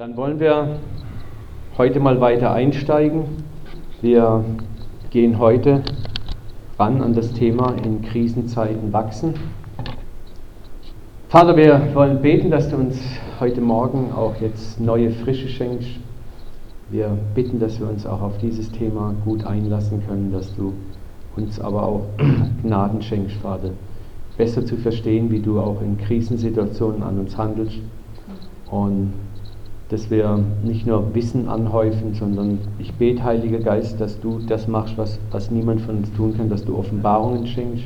Dann wollen wir heute mal weiter einsteigen. Wir gehen heute ran an das Thema in Krisenzeiten wachsen. Vater, wir wollen beten, dass du uns heute Morgen auch jetzt neue Frische schenkst. Wir bitten, dass wir uns auch auf dieses Thema gut einlassen können, dass du uns aber auch Gnaden schenkst, Vater, besser zu verstehen, wie du auch in Krisensituationen an uns handelst und dass wir nicht nur Wissen anhäufen, sondern ich bete, Heiliger Geist, dass du das machst, was, was niemand von uns tun kann, dass du Offenbarungen schenkst,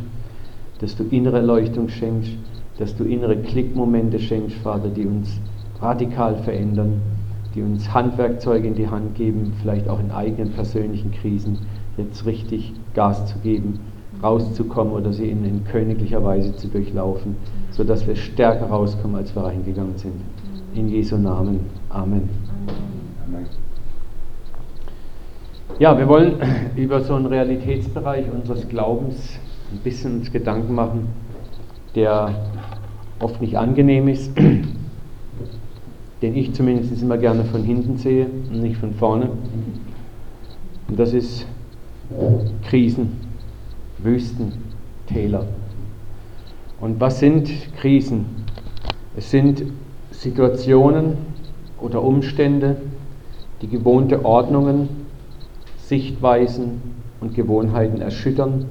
dass du innere Erleuchtung schenkst, dass du innere Klickmomente schenkst, Vater, die uns radikal verändern, die uns Handwerkzeuge in die Hand geben, vielleicht auch in eigenen persönlichen Krisen jetzt richtig Gas zu geben, rauszukommen oder sie in, in königlicher Weise zu durchlaufen, sodass wir stärker rauskommen, als wir reingegangen sind. In Jesu Namen. Amen. Ja, wir wollen über so einen Realitätsbereich unseres Glaubens ein bisschen uns Gedanken machen, der oft nicht angenehm ist, den ich zumindest immer gerne von hinten sehe und nicht von vorne. Und das ist Krisen, Wüsten, Täler. Und was sind Krisen? Es sind Situationen oder Umstände, die gewohnte Ordnungen, Sichtweisen und Gewohnheiten erschüttern,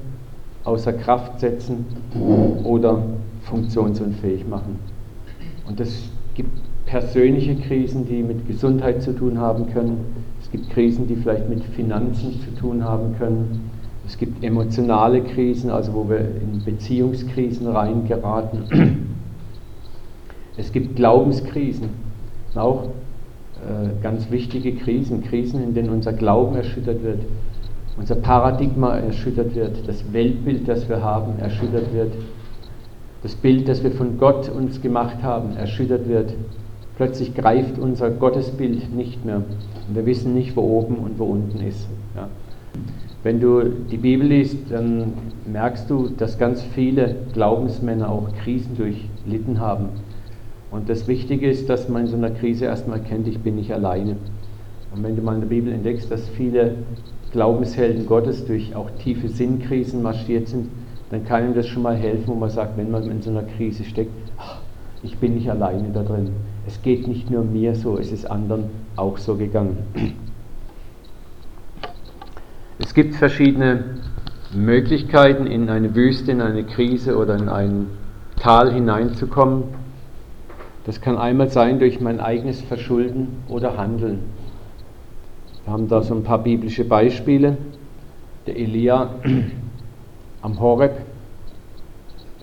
außer Kraft setzen oder funktionsunfähig machen. Und es gibt persönliche Krisen, die mit Gesundheit zu tun haben können. Es gibt Krisen, die vielleicht mit Finanzen zu tun haben können. Es gibt emotionale Krisen, also wo wir in Beziehungskrisen reingeraten. Es gibt Glaubenskrisen, auch ganz wichtige Krisen, Krisen, in denen unser Glauben erschüttert wird, unser Paradigma erschüttert wird, das Weltbild, das wir haben, erschüttert wird, das Bild, das wir von Gott uns gemacht haben, erschüttert wird. Plötzlich greift unser Gottesbild nicht mehr und wir wissen nicht, wo oben und wo unten ist. Ja. Wenn du die Bibel liest, dann merkst du, dass ganz viele Glaubensmänner auch Krisen durchlitten haben und das Wichtige ist, dass man in so einer Krise erstmal kennt, ich bin nicht alleine. Und wenn du mal in der Bibel entdeckst, dass viele Glaubenshelden Gottes durch auch tiefe Sinnkrisen marschiert sind, dann kann ihm das schon mal helfen, wo man sagt, wenn man in so einer Krise steckt, ach, ich bin nicht alleine da drin. Es geht nicht nur mir so, es ist anderen auch so gegangen. Es gibt verschiedene Möglichkeiten, in eine Wüste, in eine Krise oder in ein Tal hineinzukommen. Das kann einmal sein durch mein eigenes Verschulden oder Handeln. Wir haben da so ein paar biblische Beispiele. Der Elia am Horeb,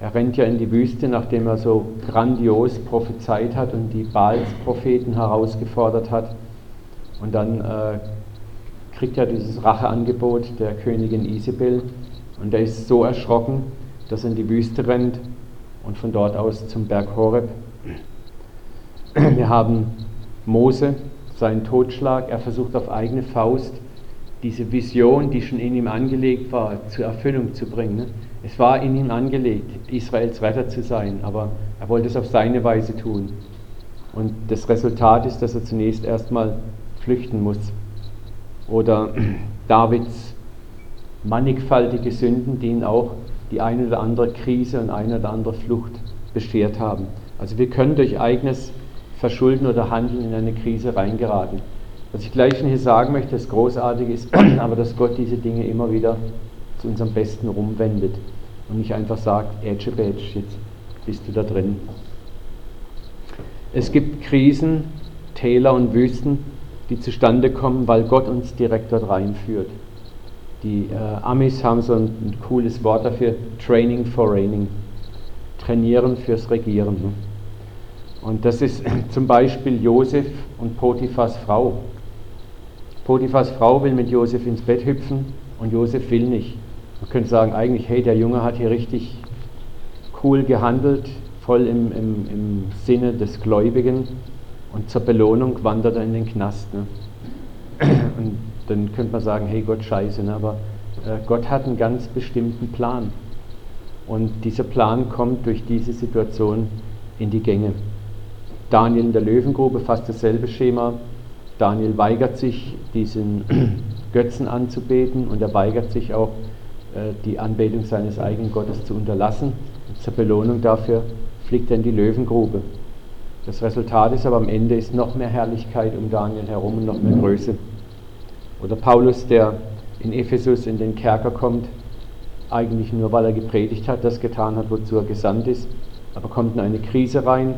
er rennt ja in die Wüste, nachdem er so grandios prophezeit hat und die Baals-Propheten herausgefordert hat. Und dann äh, kriegt er dieses Racheangebot der Königin Isabel und er ist so erschrocken, dass er in die Wüste rennt und von dort aus zum Berg Horeb wir haben Mose, seinen Totschlag. Er versucht auf eigene Faust diese Vision, die schon in ihm angelegt war, zur Erfüllung zu bringen. Ne? Es war in ihm angelegt, Israels Retter zu sein, aber er wollte es auf seine Weise tun. Und das Resultat ist, dass er zunächst erstmal flüchten muss. Oder Davids mannigfaltige Sünden, die ihn auch die eine oder andere Krise und eine oder andere Flucht beschert haben. Also wir können durch eigenes Verschulden oder Handeln in eine Krise reingeraten. Was ich gleich hier sagen möchte, das Großartige ist aber, dass Gott diese Dinge immer wieder zu unserem Besten rumwendet und nicht einfach sagt, Edge Badge, jetzt bist du da drin. Es gibt Krisen, Täler und Wüsten, die zustande kommen, weil Gott uns direkt dort reinführt. Die äh, Amis haben so ein, ein, cooles Wort dafür, Training for Raining. Trainieren fürs Regieren. Ne? Und das ist zum Beispiel Josef und Potiphas Frau. Potiphas Frau will mit Josef ins Bett hüpfen und Josef will nicht. Man könnte sagen, eigentlich, hey, der Junge hat hier richtig cool gehandelt, voll im, im, im Sinne des Gläubigen und zur Belohnung wandert er in den Knast. Ne? Und dann könnte man sagen, hey Gott, scheiße, ne? aber äh, Gott hat einen ganz bestimmten Plan. Und dieser Plan kommt durch diese Situation in die Gänge. Daniel in der Löwengrube, fast dasselbe Schema. Daniel weigert sich, diesen Götzen anzubeten und er weigert sich auch, äh, die Anbetung seines eigenen Gottes zu unterlassen. Zur Belohnung dafür fliegt er in die Löwengrube. Das Resultat ist aber am Ende ist noch mehr Herrlichkeit um Daniel herum und noch mehr Größe. Oder Paulus, der in Ephesus in den Kerker kommt, eigentlich nur weil er gepredigt hat, das getan hat, wozu er gesandt ist, aber kommt in eine Krise rein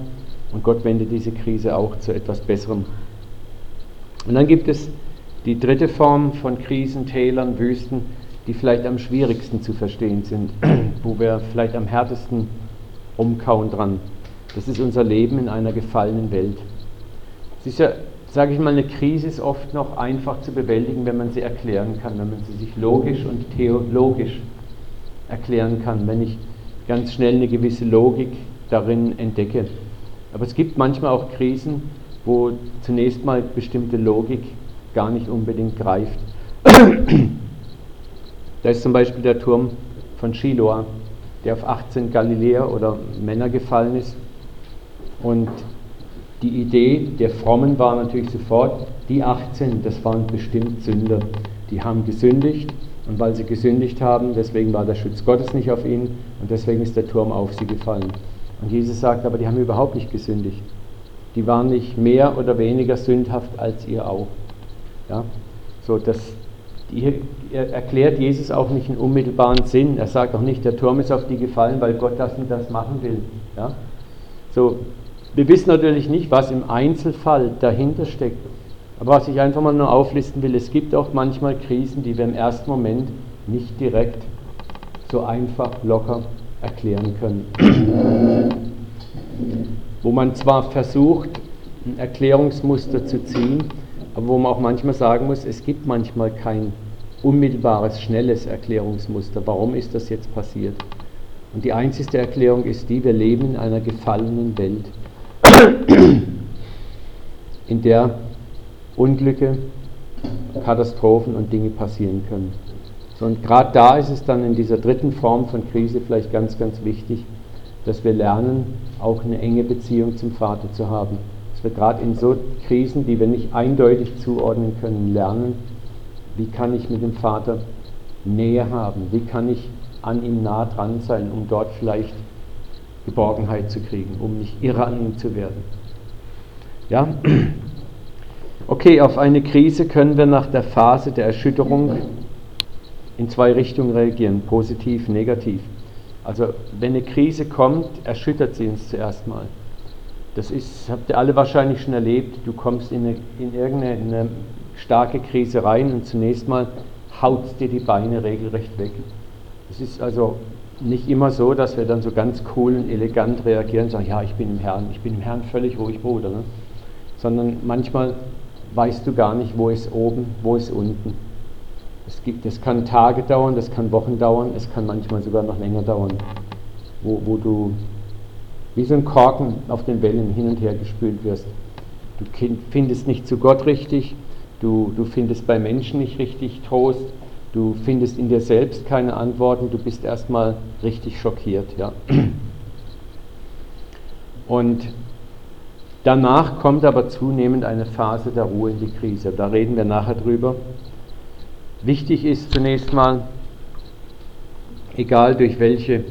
und Gott wendet diese Krise auch zu etwas Besserem. Und dann gibt es die dritte Form von Krisen, Tälern, Wüsten, die vielleicht am schwierigsten zu verstehen sind, wo wir vielleicht am härtesten umkauen dran. Das ist unser Leben in einer gefallenen Welt. Es ist ja, sage ich mal, eine Krise ist oft noch einfach zu bewältigen, wenn man sie erklären kann, wenn man sie sich logisch und theologisch erklären kann, wenn ich ganz schnell eine gewisse Logik darin entdecke. Aber es gibt manchmal auch Krisen, wo zunächst mal bestimmte Logik gar nicht unbedingt greift. da ist zum Beispiel der Turm von Shiloah, der auf 18 Galiläer oder Männer gefallen ist. Und die Idee der Frommen war natürlich sofort, die 18, das waren bestimmt Sünder. Die haben gesündigt und weil sie gesündigt haben, deswegen war der Schutz Gottes nicht auf ihnen und deswegen ist der Turm auf sie gefallen. Und Jesus sagt aber, die haben überhaupt nicht gesündigt. Die waren nicht mehr oder weniger sündhaft als ihr auch. Ja? So, das, hier erklärt Jesus auch nicht einen unmittelbaren Sinn. Er sagt auch nicht, der Turm ist auf die gefallen, weil Gott das und das machen will. Ja? So, wir wissen natürlich nicht, was im Einzelfall dahinter steckt. Aber was ich einfach mal nur auflisten will, es gibt auch manchmal Krisen, die wir im ersten Moment nicht direkt so einfach, locker erklären können. wo man zwar versucht, ein Erklärungsmuster zu ziehen, aber wo man auch manchmal sagen muss, es gibt manchmal kein unmittelbares, schnelles Erklärungsmuster. Warum ist das jetzt passiert? Und die einzige Erklärung ist die, wir leben in einer gefallenen Welt, in der Unglücke, Katastrophen und Dinge passieren können. Und gerade da ist es dann in dieser dritten Form von Krise vielleicht ganz, ganz wichtig, dass wir lernen, auch eine enge Beziehung zum Vater zu haben. Dass wir gerade in so Krisen, die wir nicht eindeutig zuordnen können, lernen, wie kann ich mit dem Vater Nähe haben, wie kann ich an ihm nah dran sein, um dort vielleicht Geborgenheit zu kriegen, um nicht irre an ihm zu werden. Ja? Okay, auf eine Krise können wir nach der Phase der Erschütterung in zwei Richtungen reagieren, positiv, negativ. Also wenn eine Krise kommt, erschüttert sie uns zuerst mal. Das ist, habt ihr alle wahrscheinlich schon erlebt, du kommst in, eine, in irgendeine starke Krise rein und zunächst mal haut dir die Beine regelrecht weg. Es ist also nicht immer so, dass wir dann so ganz cool und elegant reagieren und sagen, ja, ich bin im Herrn, ich bin im Herrn völlig ruhig, Bruder. Ne? Sondern manchmal weißt du gar nicht, wo ist oben, wo ist unten. Es, gibt, es kann Tage dauern, das kann Wochen dauern, es kann manchmal sogar noch länger dauern, wo, wo du wie so ein Korken auf den Wellen hin und her gespült wirst. Du findest nicht zu Gott richtig, du, du findest bei Menschen nicht richtig Trost, du findest in dir selbst keine Antworten, du bist erstmal richtig schockiert. Ja. Und Danach kommt aber zunehmend eine Phase der Ruhe in die Krise. Da reden wir nachher drüber. Wichtig ist zunächst mal, egal durch welche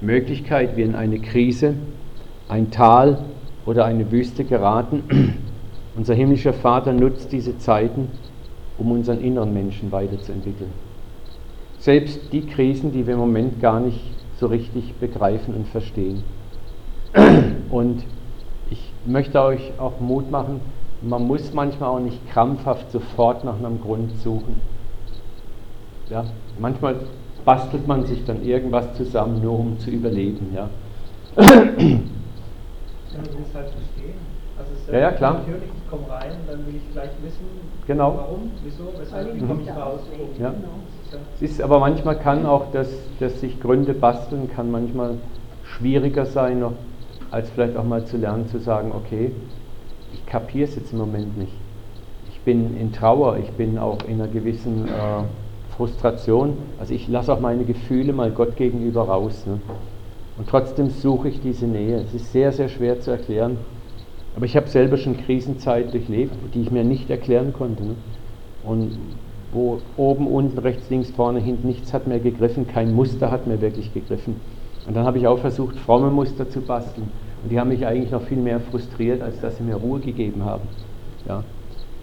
Möglichkeit wir in eine Krise, ein Tal oder eine Wüste geraten, unser himmlischer Vater nutzt diese Zeiten, um unseren inneren Menschen weiterzuentwickeln. Selbst die Krisen, die wir im Moment gar nicht so richtig begreifen und verstehen. Und möchte euch auch Mut machen, man muss manchmal auch nicht krampfhaft sofort nach einem Grund suchen. Ja? Manchmal bastelt man sich dann irgendwas zusammen, nur um zu überleben. Ja? Es halt verstehen. Also es ja, ja, klar. Natürlich, ich komme rein, dann will ich gleich wissen, genau. warum, wieso, weshalb, wie komme ich raus. Ja. Genau. Es ist aber manchmal kann auch das, das sich Gründe basteln, kann manchmal schwieriger sein, noch als vielleicht auch mal zu lernen zu sagen, okay, ich kapiere es jetzt im Moment nicht. Ich bin in Trauer, ich bin auch in einer gewissen äh, Frustration. Also ich lasse auch meine Gefühle mal Gott gegenüber raus. Ne? Und trotzdem suche ich diese Nähe. Es ist sehr, sehr schwer zu erklären. Aber ich habe selber schon Krisenzeit durchlebt, die ich mir nicht erklären konnte. Ne? Und wo oben, unten, rechts, links, vorne, hinten nichts hat mehr gegriffen, kein Muster hat mehr wirklich gegriffen. Und dann habe ich auch versucht, fromme Muster zu basteln. Und die haben mich eigentlich noch viel mehr frustriert, als dass sie mir Ruhe gegeben haben. Ja.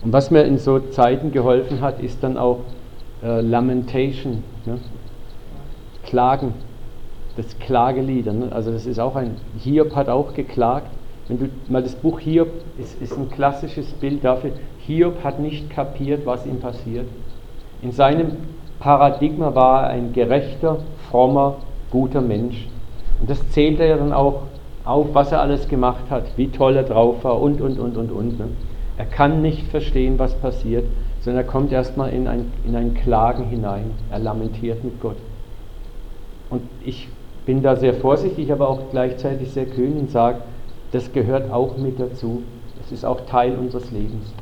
Und was mir in so Zeiten geholfen hat, ist dann auch äh, Lamentation, ne? Klagen, das Klagelieder. Ne? Also das ist auch ein, Hiob hat auch geklagt. Wenn du mal das Buch Hiob ist, ist ein klassisches Bild dafür, Hiob hat nicht kapiert, was ihm passiert. In seinem Paradigma war er ein gerechter, frommer, guter Mensch. Und das zählt er dann auch auf, was er alles gemacht hat, wie toll er drauf war und, und, und, und, und. Ne? Er kann nicht verstehen, was passiert, sondern er kommt erstmal in ein, in ein Klagen hinein. Er lamentiert mit Gott. Und ich bin da sehr vorsichtig, aber auch gleichzeitig sehr kühn und sage, das gehört auch mit dazu. Es ist auch Teil unseres Lebens.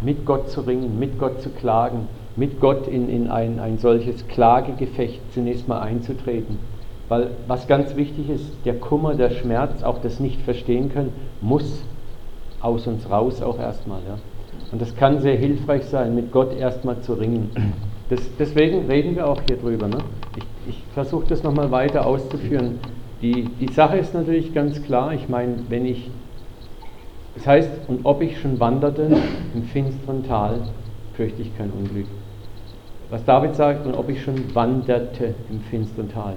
Mit Gott zu ringen, mit Gott zu klagen, mit Gott in, in ein, ein solches Klagegefecht zunächst mal einzutreten. Weil was ganz wichtig ist, der Kummer, der Schmerz, auch das Nicht-Verstehen können, muss aus uns raus auch erstmal. Ja. Und das kann sehr hilfreich sein, mit Gott erstmal zu ringen. Das, deswegen reden wir auch hier drüber. Ne? Ich, ich versuche das nochmal weiter auszuführen. Die, die Sache ist natürlich ganz klar, ich meine, wenn ich, das heißt, und ob ich schon wanderte im finsteren Tal, fürchte ich kein Unglück. Was David sagt, und ob ich schon wanderte im finsteren Tal.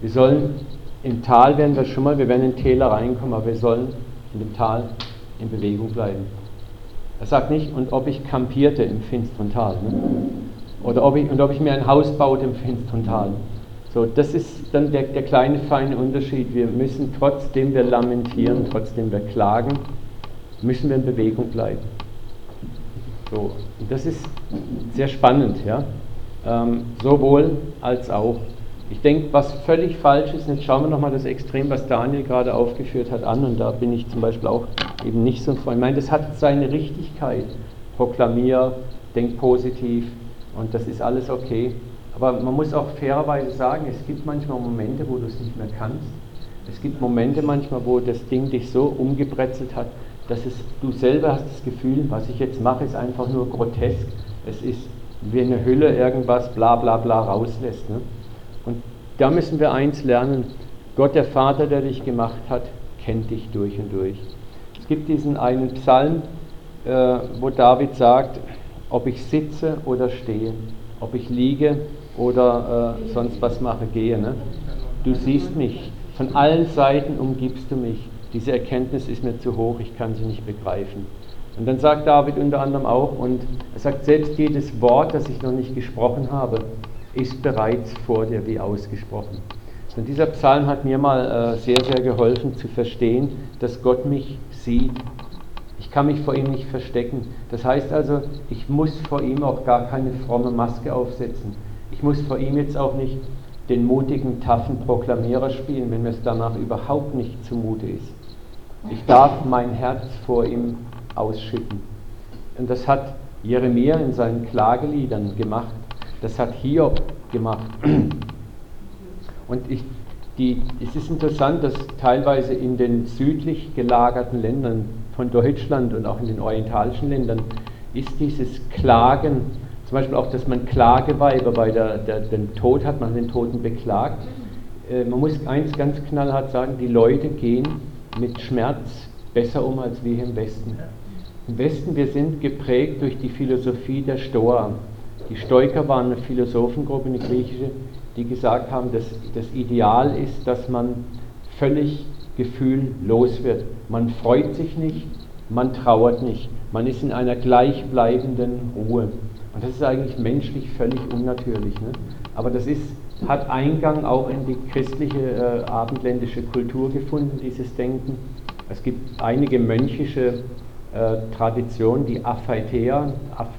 Wir sollen, im Tal werden wir schon mal, wir werden in Täler reinkommen, aber wir sollen in dem Tal in Bewegung bleiben. Er sagt nicht, und ob ich kampierte im finsteren Tal. Ne? Oder ob ich, und ob ich mir ein Haus baute im finsteren Tal. So, das ist dann der, der kleine feine Unterschied. Wir müssen trotzdem wir lamentieren, trotzdem wir klagen, müssen wir in Bewegung bleiben. So, das ist sehr spannend, ja. Ähm, sowohl als auch. Ich denke, was völlig falsch ist, jetzt schauen wir nochmal das Extrem, was Daniel gerade aufgeführt hat, an, und da bin ich zum Beispiel auch eben nicht so ein Freund. Ich meine, das hat seine Richtigkeit. Proklamier, denk positiv, und das ist alles okay. Aber man muss auch fairerweise sagen, es gibt manchmal Momente, wo du es nicht mehr kannst. Es gibt Momente manchmal, wo das Ding dich so umgebrezelt hat, dass es, du selber hast das Gefühl, was ich jetzt mache, ist einfach nur grotesk. Es ist wie eine Hülle irgendwas bla bla bla rauslässt. Ne? Da müssen wir eins lernen, Gott der Vater, der dich gemacht hat, kennt dich durch und durch. Es gibt diesen einen Psalm, äh, wo David sagt, ob ich sitze oder stehe, ob ich liege oder äh, sonst was mache, gehe. Ne? Du siehst mich, von allen Seiten umgibst du mich. Diese Erkenntnis ist mir zu hoch, ich kann sie nicht begreifen. Und dann sagt David unter anderem auch, und er sagt, selbst jedes Wort, das ich noch nicht gesprochen habe, ist bereits vor dir wie ausgesprochen. Und dieser Psalm hat mir mal äh, sehr, sehr geholfen zu verstehen, dass Gott mich sieht. Ich kann mich vor ihm nicht verstecken. Das heißt also, ich muss vor ihm auch gar keine fromme Maske aufsetzen. Ich muss vor ihm jetzt auch nicht den mutigen, taffen Proklamierer spielen, wenn mir es danach überhaupt nicht zumute ist. Ich darf mein Herz vor ihm ausschütten. Und das hat Jeremia in seinen Klageliedern gemacht. Das hat Hiob gemacht. Und ich, die, es ist interessant, dass teilweise in den südlich gelagerten Ländern von Deutschland und auch in den orientalischen Ländern ist dieses Klagen, zum Beispiel auch, dass man Klageweiber bei der, der, den Tod hat, man den Toten beklagt. Äh, man muss eins ganz knallhart sagen, die Leute gehen mit Schmerz besser um als wir im Westen. Im Westen, wir sind geprägt durch die Philosophie der Stoa. Die Stoiker waren eine Philosophengruppe, eine griechische, die gesagt haben, dass das Ideal ist, dass man völlig gefühllos wird. Man freut sich nicht, man trauert nicht. Man ist in einer gleichbleibenden Ruhe. Und das ist eigentlich menschlich völlig unnatürlich. Ne? Aber das ist, hat Eingang auch in die christliche äh, abendländische Kultur gefunden, dieses Denken. Es gibt einige mönchische äh, Traditionen, die Aphaetea,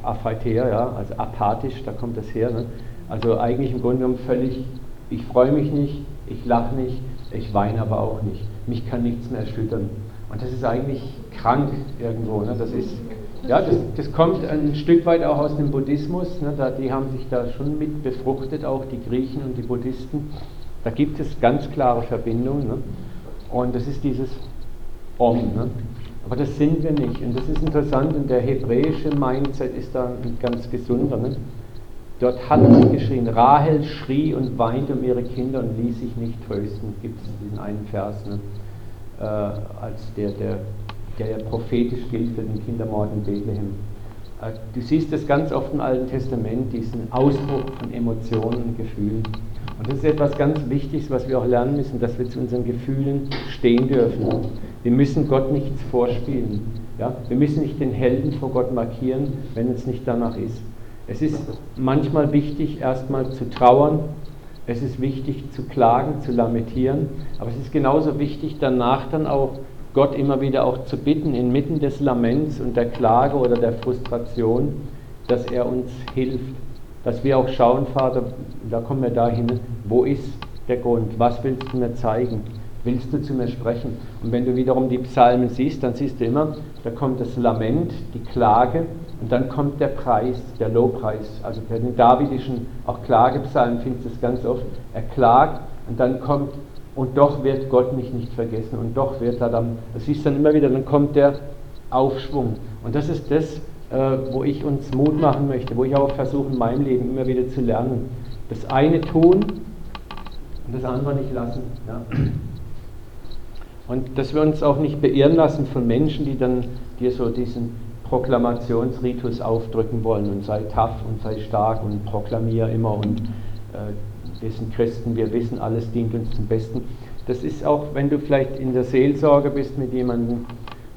Aphaetea, ja, also apathisch, da kommt das her. Ne? Also eigentlich im Grunde genommen völlig, ich freue mich nicht, ich lache nicht, ich weine aber auch nicht. Mich kann nichts mehr erschüttern. Und das ist eigentlich krank irgendwo. Ne? Das ist ja, das, das, kommt ein Stück weit auch aus dem Buddhismus. Ne? Da, die haben sich da schon mit befruchtet, auch die Griechen und die Buddhisten. Da gibt es ganz klare Verbindungen. Ne? Und das ist dieses Om. Aber das sind wir nicht. Und das ist interessant. Und der hebräische Mindset ist da ein ganz gesunder. Ne? Dort hat man geschrien, Rahel schrie und weinte um ihre Kinder und ließ sich nicht trösten. Gibt es diesen einen Vers, ne? äh, als der, der, der prophetisch gilt für den Kindermord in Bethlehem. Äh, du siehst das ganz oft im Alten Testament, diesen Ausbruch von Emotionen und Gefühlen. Und das ist etwas ganz Wichtiges, was wir auch lernen müssen, dass wir zu unseren Gefühlen stehen dürfen. Wir müssen Gott nichts vorspielen. Ja? Wir müssen nicht den Helden vor Gott markieren, wenn es nicht danach ist. Es ist manchmal wichtig, erstmal zu trauern. Es ist wichtig zu klagen, zu lamentieren. Aber es ist genauso wichtig, danach dann auch Gott immer wieder auch zu bitten, inmitten des Laments und der Klage oder der Frustration, dass er uns hilft. Dass wir auch schauen, Vater, da kommen wir dahin, wo ist der Grund? Was willst du mir zeigen? Willst du zu mir sprechen? Und wenn du wiederum die Psalmen siehst, dann siehst du immer, da kommt das Lament, die Klage und dann kommt der Preis, der Lobpreis. Also bei den davidischen, auch Klagepsalmen findest du es ganz oft. Er klagt und dann kommt und doch wird Gott mich nicht vergessen und doch wird er dann, das siehst du dann immer wieder, dann kommt der Aufschwung. Und das ist das, äh, wo ich uns Mut machen möchte, wo ich auch versuche in meinem Leben immer wieder zu lernen. Das eine tun und das andere nicht lassen. Ja. Und dass wir uns auch nicht beirren lassen von Menschen, die dann dir so diesen Proklamationsritus aufdrücken wollen und sei tough und sei stark und proklamier immer und äh, wir sind Christen, wir wissen, alles dient uns zum Besten. Das ist auch, wenn du vielleicht in der Seelsorge bist mit jemandem,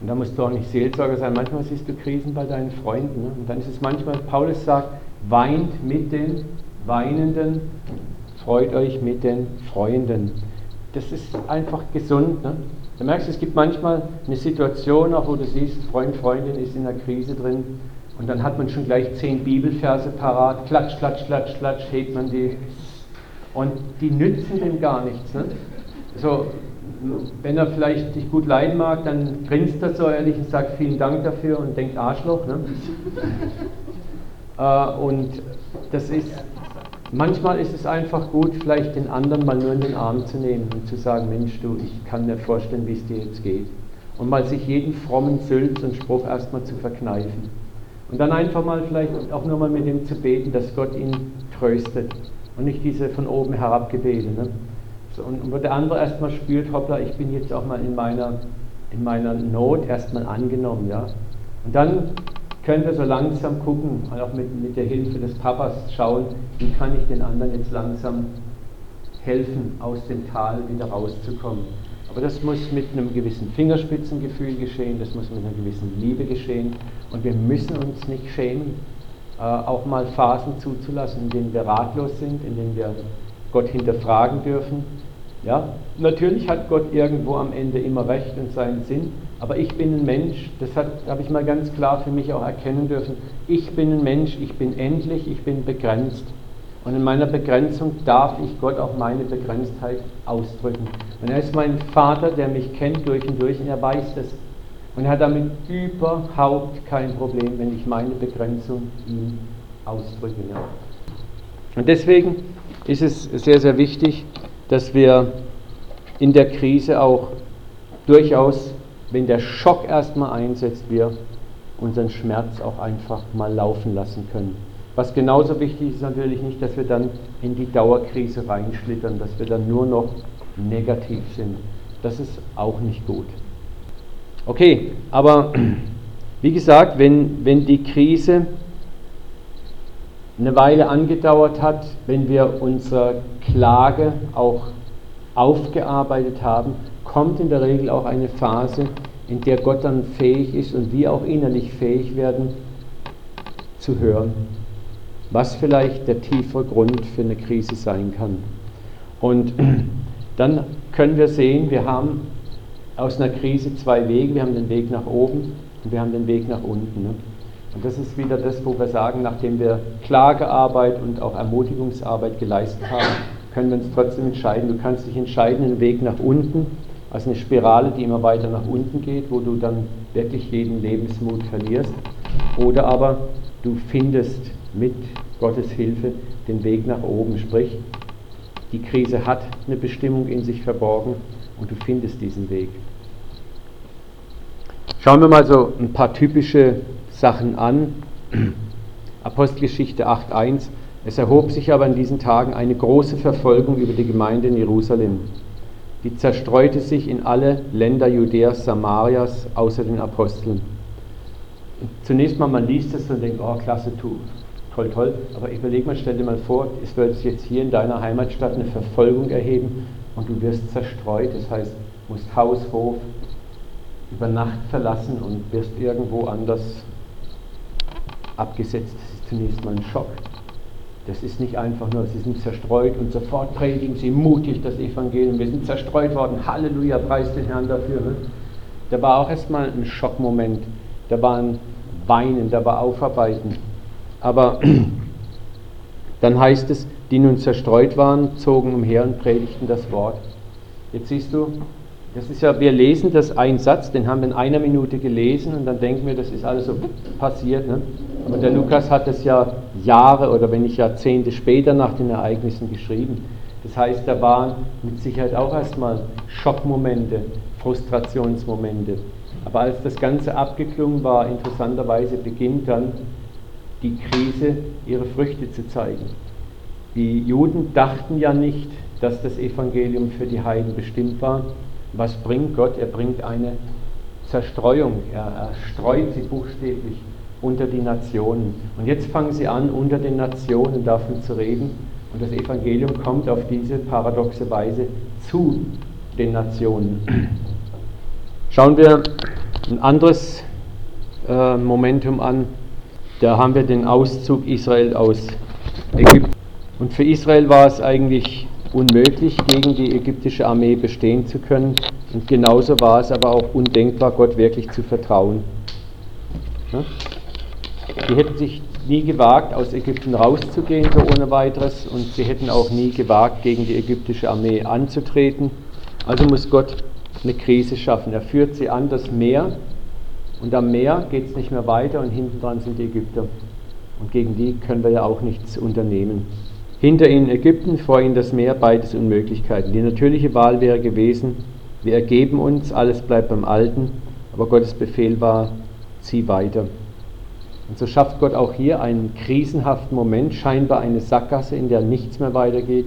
und da musst du auch nicht Seelsorger sein, manchmal siehst du Krisen bei deinen Freunden. Ne? Und dann ist es manchmal, Paulus sagt, weint mit den Weinenden, freut euch mit den Freunden. Das ist einfach gesund. Ne? Du merkst, es gibt manchmal eine Situation, auch wo du siehst, Freund, Freundin ist in einer Krise drin und dann hat man schon gleich zehn Bibelverse parat, klatsch, klatsch, klatsch, klatsch, hebt man die und die nützen dem gar nichts. Ne? So, wenn er vielleicht dich gut leiden mag, dann grinst er so ehrlich und sagt vielen Dank dafür und denkt Arschloch. Ne? äh, und das ist, manchmal ist es einfach gut, vielleicht den anderen mal nur in den Arm zu nehmen und zu sagen, Mensch, du, ich kann mir vorstellen, wie es dir jetzt geht. Und mal sich jeden frommen Sülz und Spruch erstmal zu verkneifen. Und dann einfach mal vielleicht auch nur mal mit ihm zu beten, dass Gott ihn tröstet und nicht diese von oben herab Gebete. Ne? So, und, wo der andere erstmal spürt, hoppla, ich bin jetzt auch mal in meiner, in meiner Not erstmal angenommen. Ja? Und dann können wir so langsam gucken, auch mit, mit der Hilfe des Papas schauen, wie kann ich den anderen jetzt langsam helfen, aus dem Tal wieder rauszukommen. Aber das muss mit einem gewissen Fingerspitzengefühl geschehen, das muss mit einer gewissen Liebe geschehen und wir müssen uns nicht schämen äh, auch mal Phasen zuzulassen, in denen wir ratlos sind, in denen wir Gott hinterfragen dürfen. Ja, natürlich hat Gott irgendwo am Ende immer Recht und seinen Sinn, aber ich bin ein Mensch, das habe ich mal ganz klar für mich auch erkennen dürfen. Ich bin ein Mensch, ich bin endlich, ich bin begrenzt. Und in meiner Begrenzung darf ich Gott auch meine Begrenztheit ausdrücken. Und er ist mein Vater, der mich kennt durch und durch und er weiß das. Und er hat damit überhaupt kein Problem, wenn ich meine Begrenzung ihm ausdrücke. Und deswegen ist es sehr, sehr wichtig, dass wir in der Krise auch durchaus, wenn der Schock erstmal einsetzt, wir unseren Schmerz auch einfach mal laufen lassen können. Was genauso wichtig ist natürlich nicht, dass wir dann in die Dauerkrise reinschlittern, dass wir dann nur noch negativ sind. Das ist auch nicht gut. Okay, aber wie gesagt, wenn, wenn die Krise eine Weile angedauert hat, wenn wir unsere Klage auch aufgearbeitet haben, kommt in der Regel auch eine Phase, in der Gott dann fähig ist und wir auch innerlich fähig werden zu hören, was vielleicht der tiefere Grund für eine Krise sein kann. Und dann können wir sehen, wir haben aus einer Krise zwei Wege. Wir haben den Weg nach oben und wir haben den Weg nach unten. Ne? Und das ist wieder das, wo wir sagen, nachdem wir Klagearbeit und auch Ermutigungsarbeit geleistet haben, können wir uns trotzdem entscheiden. Du kannst dich entscheiden, den Weg nach unten, also eine Spirale, die immer weiter nach unten geht, wo du dann wirklich jeden Lebensmut verlierst. Oder aber du findest mit Gottes Hilfe den Weg nach oben. Sprich, die Krise hat eine Bestimmung in sich verborgen und du findest diesen Weg. Schauen wir mal so ein paar typische Sachen an. Apostelgeschichte 8.1. Es erhob sich aber in diesen Tagen eine große Verfolgung über die Gemeinde in Jerusalem. Die zerstreute sich in alle Länder Judäas, Samarias, außer den Aposteln. Zunächst mal, man liest es und denkt, oh, klasse, toll, toll. Aber überleg mal, stell dir mal vor, es wird jetzt hier in deiner Heimatstadt eine Verfolgung erheben und du wirst zerstreut. Das heißt, musst Haus, Hof über Nacht verlassen und wirst irgendwo anders abgesetzt. Das ist zunächst mal ein Schock. Das ist nicht einfach nur, sie sind zerstreut und sofort predigen sie mutig das Evangelium. Wir sind zerstreut worden. Halleluja, preis den Herrn dafür. Da war auch erstmal ein Schockmoment. Da war ein Weinen, da war Aufarbeiten. Aber dann heißt es, die nun zerstreut waren, zogen umher und predigten das Wort. Jetzt siehst du, das ist ja, wir lesen das ein Satz, den haben wir in einer Minute gelesen und dann denken wir, das ist alles so passiert. Ne? Aber der Lukas hat es ja Jahre oder wenn nicht Jahrzehnte später nach den Ereignissen geschrieben. Das heißt, da waren mit Sicherheit auch erstmal Schockmomente, Frustrationsmomente. Aber als das Ganze abgeklungen war, interessanterweise beginnt dann die Krise ihre Früchte zu zeigen. Die Juden dachten ja nicht, dass das Evangelium für die Heiden bestimmt war. Was bringt Gott? Er bringt eine Zerstreuung. Er, er streut sie buchstäblich unter die Nationen. Und jetzt fangen sie an, unter den Nationen davon zu reden. Und das Evangelium kommt auf diese paradoxe Weise zu den Nationen. Schauen wir ein anderes äh, Momentum an. Da haben wir den Auszug Israel aus Ägypten. Und für Israel war es eigentlich unmöglich, gegen die ägyptische Armee bestehen zu können. Und genauso war es aber auch undenkbar, Gott wirklich zu vertrauen. Die hätten sich nie gewagt, aus Ägypten rauszugehen, so ohne weiteres, und sie hätten auch nie gewagt, gegen die ägyptische Armee anzutreten. Also muss Gott eine Krise schaffen. Er führt sie an das Meer, und am Meer geht es nicht mehr weiter, und hinten dran sind die Ägypter. Und gegen die können wir ja auch nichts unternehmen. Hinter ihnen Ägypten, vor ihnen das Meer, beides Unmöglichkeiten. Die natürliche Wahl wäre gewesen, wir ergeben uns, alles bleibt beim Alten, aber Gottes Befehl war, zieh weiter. Und so schafft Gott auch hier einen krisenhaften Moment, scheinbar eine Sackgasse, in der nichts mehr weitergeht.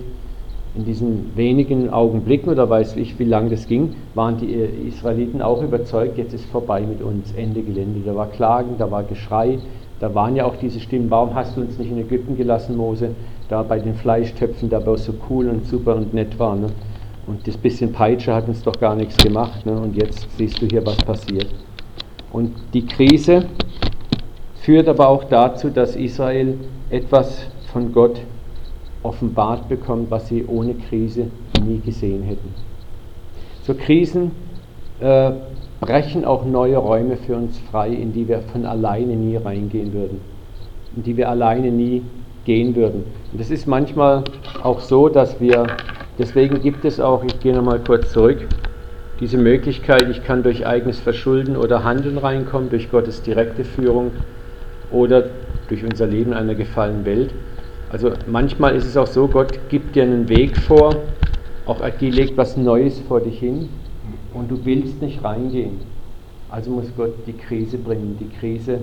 In diesen wenigen Augenblicken, oder weiß ich, wie lange das ging, waren die Israeliten auch überzeugt, jetzt ist vorbei mit uns, Ende Gelände. Da war Klagen, da war Geschrei, da waren ja auch diese Stimmen, warum hast du uns nicht in Ägypten gelassen, Mose? Da bei den Fleischtöpfen, da wo so cool und super und nett war. Ne? Und das bisschen Peitsche hat uns doch gar nichts gemacht. Ne? Und jetzt siehst du hier, was passiert. Und die Krise führt aber auch dazu, dass Israel etwas von Gott offenbart bekommt, was sie ohne Krise nie gesehen hätten. So Krisen äh, brechen auch neue Räume für uns frei, in die wir von alleine nie reingehen würden, in die wir alleine nie gehen würden. Und das ist manchmal auch so, dass wir, deswegen gibt es auch, ich gehe nochmal kurz zurück, diese Möglichkeit, ich kann durch eigenes Verschulden oder Handeln reinkommen, durch Gottes direkte Führung oder durch unser Leben in einer gefallenen Welt. Also manchmal ist es auch so, Gott gibt dir einen Weg vor, auch die legt was Neues vor dich hin und du willst nicht reingehen. Also muss Gott die Krise bringen. Die Krise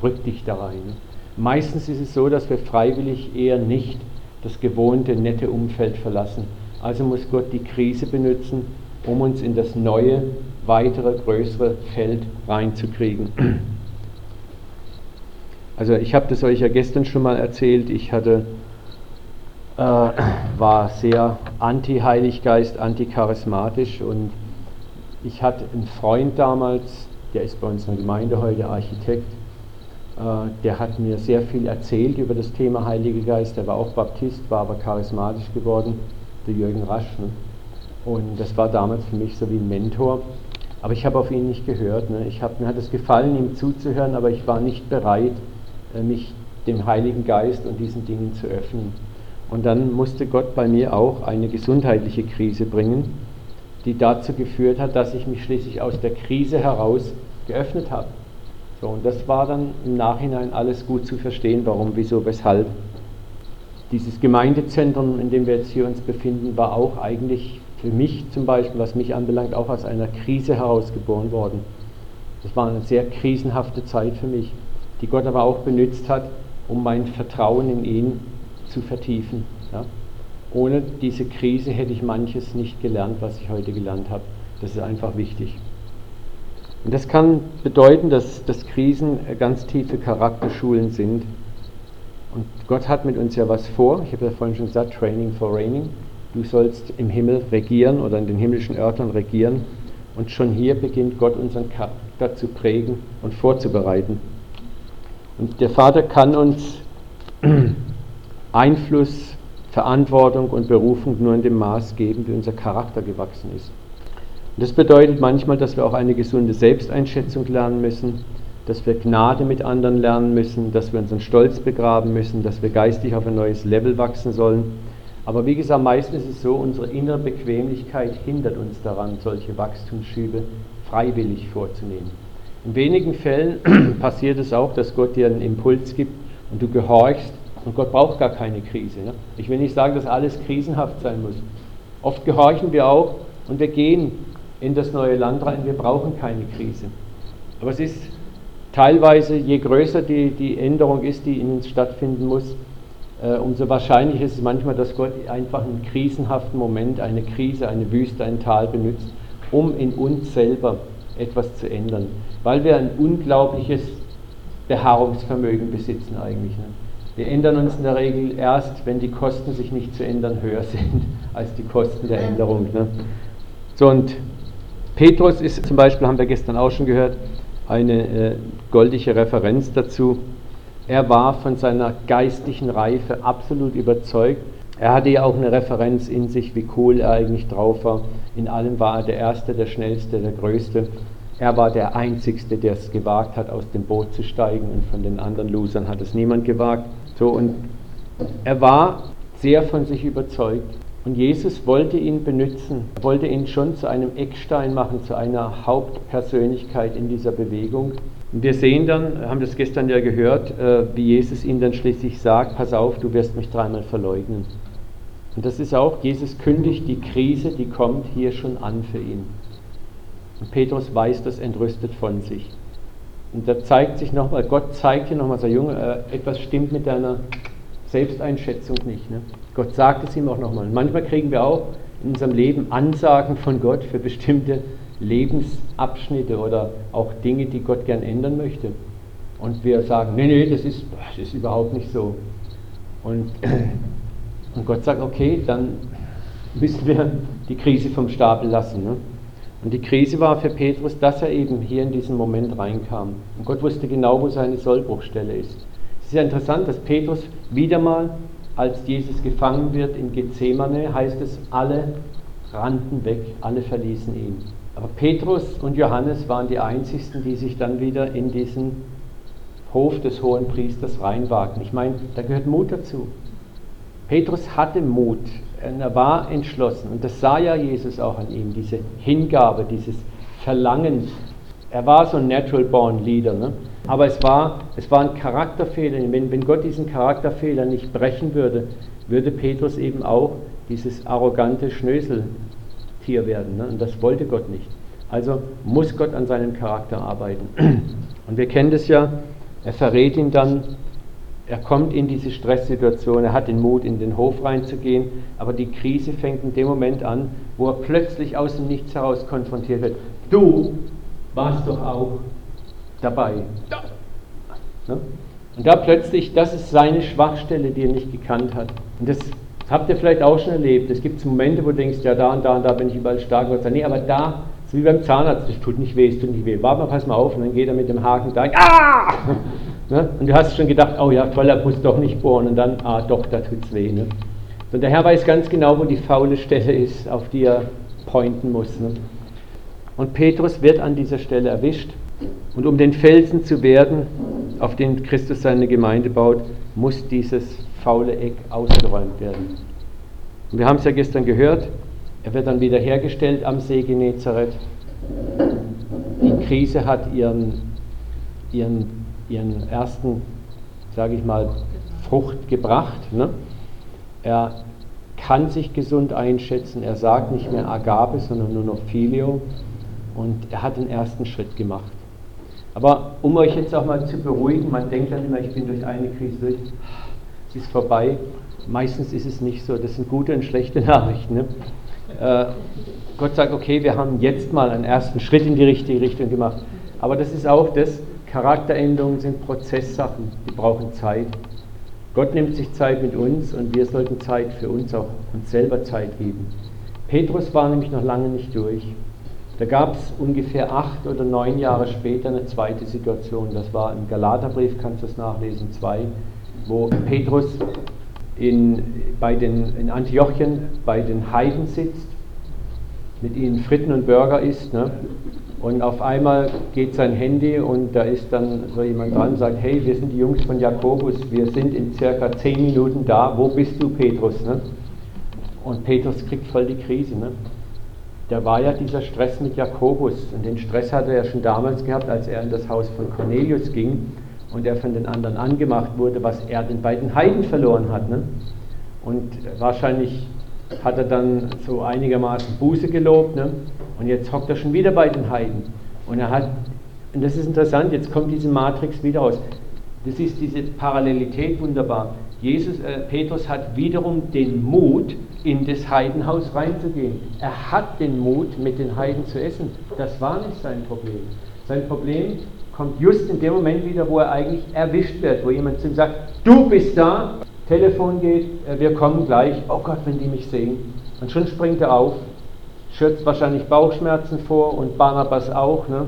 drückt dich da rein. Meistens ist es so, dass wir freiwillig eher nicht das gewohnte, nette Umfeld verlassen. Also muss Gott die Krise benutzen, um uns in das neue, weitere, größere Feld reinzukriegen. Also ich habe das euch ja gestern schon mal erzählt. Ich hatte, äh, war sehr anti-Heiliggeist, anti-charismatisch und ich hatte einen Freund damals, der ist bei uns in der Gemeinde heute Architekt, äh, der hat mir sehr viel erzählt über das Thema Heilige Geist. Der war auch Baptist, war aber charismatisch geworden, der Jürgen Rasch. Ne? Und das war damals für mich so wie ein Mentor. Aber ich habe auf ihn nicht gehört. Ne? Ich hab, mir hat es gefallen, ihm zuzuhören, aber ich war nicht bereit, mich dem Heiligen Geist und diesen Dingen zu öffnen. Und dann musste Gott bei mir auch eine gesundheitliche Krise bringen die dazu geführt hat, dass ich mich schließlich aus der Krise heraus geöffnet habe. So, und das war dann im Nachhinein alles gut zu verstehen, warum, wieso, weshalb. Dieses Gemeindezentrum, in dem wir jetzt hier uns befinden, war auch eigentlich für mich zum Beispiel, was mich anbelangt, auch aus einer Krise heraus geboren worden. Das war eine sehr krisenhafte Zeit für mich, die Gott aber auch benutzt hat, um mein Vertrauen in ihn zu vertiefen. Ja. Ohne diese Krise hätte ich manches nicht gelernt, was ich heute gelernt habe. Das ist einfach wichtig. Und das kann bedeuten, dass, dass Krisen ganz tiefe Charakterschulen sind. Und Gott hat mit uns ja was vor. Ich habe ja vorhin schon gesagt, Training for Reigning. Du sollst im Himmel regieren oder in den himmlischen Örtern regieren. Und schon hier beginnt Gott unseren Charakter zu prägen und vorzubereiten. Und der Vater kann uns Einfluss, Verantwortung und Berufung nur in dem Maß geben, wie unser Charakter gewachsen ist. Und das bedeutet manchmal, dass wir auch eine gesunde Selbsteinschätzung lernen müssen, dass wir Gnade mit anderen lernen müssen, dass wir unseren Stolz begraben müssen, dass wir geistig auf ein neues Level wachsen sollen. Aber wie gesagt, meistens ist es so, unsere innere Bequemlichkeit hindert uns daran, solche Wachstumsschübe freiwillig vorzunehmen. In wenigen Fällen passiert es auch, dass Gott dir einen Impuls gibt und du gehorchst und Gott braucht gar keine Krise. Ne? Ich will nicht sagen, dass alles krisenhaft sein muss. Oft gehorchen wir auch und wir gehen in das neue Land rein. Wir brauchen keine Krise. Aber es ist teilweise, je größer die, die Änderung ist, die in uns stattfinden muss, äh, umso wahrscheinlicher ist es manchmal, dass Gott einfach einen krisenhaften Moment, eine Krise, eine Wüste, ein Tal benutzt, um in uns selber etwas zu ändern. Weil wir ein unglaubliches Beharrungsvermögen besitzen eigentlich. Ne? Wir ändern uns in der Regel erst, wenn die Kosten sich nicht zu ändern höher sind als die Kosten der Änderung. Ne? So und Petrus ist zum Beispiel, haben wir gestern auch schon gehört, eine äh, goldige Referenz dazu. Er war von seiner geistlichen Reife absolut überzeugt. Er hatte ja auch eine Referenz in sich, wie cool er eigentlich drauf war. In allem war er der Erste, der Schnellste, der Größte. Er war der Einzigste, der es gewagt hat, aus dem Boot zu steigen und von den anderen Losern hat es niemand gewagt. So, und er war sehr von sich überzeugt. Und Jesus wollte ihn benutzen, wollte ihn schon zu einem Eckstein machen, zu einer Hauptpersönlichkeit in dieser Bewegung. Und wir sehen dann, haben das gestern ja gehört, äh, wie Jesus ihm dann schließlich sagt, pass auf, du wirst mich dreimal verleugnen. Und das ist auch, Jesus kündigt die Krise, die kommt, hier schon an für ihn. Und Petrus weiß das entrüstet von sich. Und da zeigt sich nochmal, Gott zeigt hier nochmal, sagt, Junge, äh, etwas stimmt mit deiner Selbsteinschätzung nicht. Ne? Gott sagt es ihm auch nochmal. Manchmal kriegen wir auch in unserem Leben Ansagen von Gott für bestimmte Lebensabschnitte oder auch Dinge, die Gott gern ändern möchte. Und wir sagen, nee, nee, das ist, das ist überhaupt nicht so. Und, und Gott sagt, okay, dann müssen wir die Krise vom Stapel lassen. Ne? Und die Krise war für Petrus, dass er eben hier in diesen Moment reinkam. Und Gott wusste genau, wo seine Sollbruchstelle ist. Es ist ja interessant, dass Petrus wieder mal, als Jesus gefangen wird in Gethsemane, heißt es, alle rannten weg, alle verließen ihn. Aber Petrus und Johannes waren die einzigsten, die sich dann wieder in diesen Hof des hohen Priesters reinwagten. Ich meine, da gehört Mut dazu. Petrus hatte Mut, er war entschlossen und das sah ja Jesus auch an ihm, diese Hingabe, dieses Verlangen. Er war so ein Natural Born Leader. Ne? Aber es war, es war ein Charakterfehler. Wenn, wenn Gott diesen Charakterfehler nicht brechen würde, würde Petrus eben auch dieses arrogante Schnöseltier werden. Ne? Und das wollte Gott nicht. Also muss Gott an seinem Charakter arbeiten. Und wir kennen das ja, er verrät ihn dann, er kommt in diese Stresssituation, er hat den Mut, in den Hof reinzugehen, aber die Krise fängt in dem Moment an, wo er plötzlich aus dem Nichts heraus konfrontiert wird. Du warst doch auch dabei. Ne? Und da plötzlich, das ist seine Schwachstelle, die er nicht gekannt hat. Und das habt ihr vielleicht auch schon erlebt. Es gibt Momente, wo du denkst, ja, da und da und da bin ich überall stark. Und nee, aber da, ist wie beim Zahnarzt, es tut nicht weh, es tut nicht weh. Warte mal, pass mal auf. Und dann geht er mit dem Haken da, ah! Ne? Und du hast schon gedacht, oh ja, toll, er muss doch nicht bohren. Und dann, ah, doch, da tut es weh. Ne? Und der Herr weiß ganz genau, wo die faule Stelle ist, auf die er pointen muss. Ne? Und Petrus wird an dieser Stelle erwischt. Und um den Felsen zu werden, auf den Christus seine Gemeinde baut, muss dieses faule Eck ausgeräumt werden. Und wir haben es ja gestern gehört, er wird dann wieder hergestellt am See Genezareth. Die Krise hat ihren, ihren, ihren ersten, sage ich mal, Frucht gebracht. Ne? Er kann sich gesund einschätzen, er sagt nicht mehr Agape, sondern nur noch Filio und er hat den ersten Schritt gemacht. Aber um euch jetzt auch mal zu beruhigen, man denkt dann immer, ich bin durch eine Krise durch, es ist vorbei. Meistens ist es nicht so. Das sind gute und schlechte Nachrichten. Ne? Äh, Gott sagt, okay, wir haben jetzt mal einen ersten Schritt in die richtige Richtung gemacht. Aber das ist auch das, Charakteränderungen sind Prozesssachen, die brauchen Zeit. Gott nimmt sich Zeit mit uns und wir sollten Zeit für uns auch uns selber Zeit geben. Petrus war nämlich noch lange nicht durch. Da gab es ungefähr acht oder neun Jahre später eine zweite Situation. Das war im Galaterbrief, kannst du es nachlesen, zwei, wo Petrus in, bei den, in Antiochien bei den Heiden sitzt, mit ihnen Fritten und Burger isst. Ne? Und auf einmal geht sein Handy und da ist dann so jemand dran und sagt, hey, wir sind die Jungs von Jakobus, wir sind in circa zehn Minuten da, wo bist du, Petrus? Ne? Und Petrus kriegt voll die Krise. Ne? Da war ja dieser Stress mit Jakobus und den Stress hat er schon damals gehabt, als er in das Haus von Cornelius ging und er von den anderen angemacht wurde, was er den beiden Heiden verloren hat. Ne? Und wahrscheinlich hat er dann so einigermaßen Buße gelobt? Und jetzt hockt er schon wieder bei den Heiden. Und er hat, und das ist interessant, jetzt kommt diese Matrix wieder raus. Das ist diese Parallelität wunderbar. Jesus, äh, Petrus hat wiederum den Mut, in das Heidenhaus reinzugehen. Er hat den Mut, mit den Heiden zu essen. Das war nicht sein Problem. Sein Problem kommt just in dem Moment wieder, wo er eigentlich erwischt wird, wo jemand zu ihm sagt, du bist da, Telefon geht, äh, wir kommen gleich, oh Gott, wenn die mich sehen. Und schon springt er auf, schürzt wahrscheinlich Bauchschmerzen vor und Barnabas auch. Ne?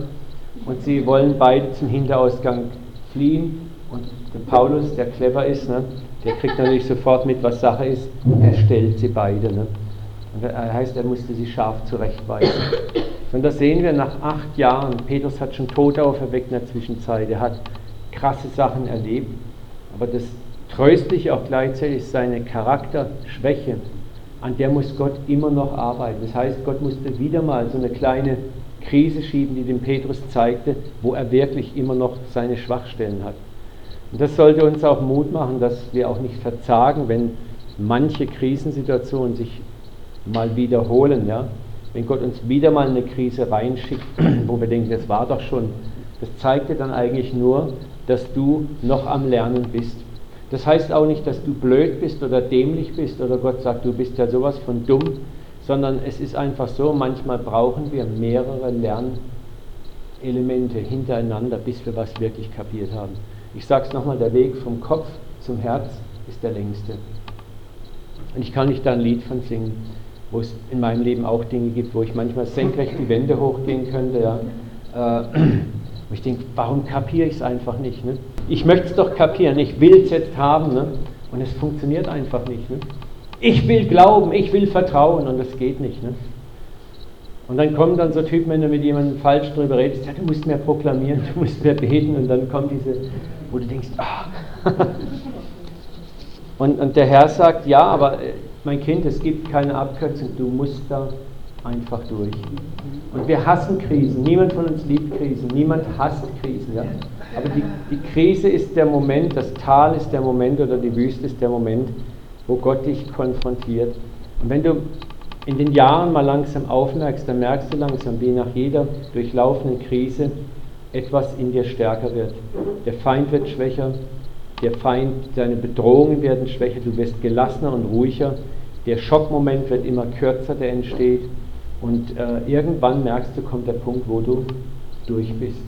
Und sie wollen beide zum Hinterausgang fliehen. Und der Paulus, der clever ist, ne? der kriegt natürlich sofort mit, was Sache ist. Er stellt sie beide. Ne? Und das heißt, er musste sie scharf zurechtweisen. Und das sehen wir nach acht Jahren. Petrus hat schon Tote auferweckt in der Zwischenzeit. Er hat krasse Sachen erlebt. Aber das Tröstliche auch gleichzeitig seine Charakterschwäche. An der muss Gott immer noch arbeiten. Das heißt, Gott musste wieder mal so eine kleine Krise schieben, die dem Petrus zeigte, wo er wirklich immer noch seine Schwachstellen hat. Und das sollte uns auch Mut machen, dass wir auch nicht verzagen, wenn manche Krisensituationen sich mal wiederholen. Ja? Wenn Gott uns wieder mal eine Krise reinschickt, wo wir denken, das war doch schon, das zeigt dir dann eigentlich nur, dass du noch am Lernen bist. Das heißt auch nicht, dass du blöd bist oder dämlich bist oder Gott sagt, du bist ja sowas von dumm, sondern es ist einfach so, manchmal brauchen wir mehrere Lernelemente hintereinander, bis wir was wirklich kapiert haben. Ich sage es nochmal, der Weg vom Kopf zum Herz ist der längste. Und ich kann nicht da ein Lied von singen wo es in meinem Leben auch Dinge gibt, wo ich manchmal senkrecht die Wände hochgehen könnte. Ja. Äh, ich denke, warum kapiere ich es einfach nicht? Ne? Ich möchte es doch kapieren, ich will es jetzt haben ne? und es funktioniert einfach nicht. Ne? Ich will glauben, ich will vertrauen und es geht nicht. Ne? Und dann kommen dann so Typen, wenn du mit jemandem falsch drüber redest, ja, du musst mehr proklamieren, du musst mehr beten und dann kommt diese, wo du denkst, ah. und, und der Herr sagt, ja, aber äh, mein Kind, es gibt keine Abkürzung, du musst da einfach durch. Und wir hassen Krisen. Niemand von uns liebt Krisen. Niemand hasst Krisen. Ja? Aber die, die Krise ist der Moment, das Tal ist der Moment oder die Wüste ist der Moment, wo Gott dich konfrontiert. Und wenn du in den Jahren mal langsam aufmerkst, dann merkst du langsam, wie nach jeder durchlaufenden Krise etwas in dir stärker wird. Der Feind wird schwächer, der Feind, deine Bedrohungen werden schwächer, du wirst gelassener und ruhiger. Der Schockmoment wird immer kürzer, der entsteht. Und äh, irgendwann merkst du, kommt der Punkt, wo du durch bist.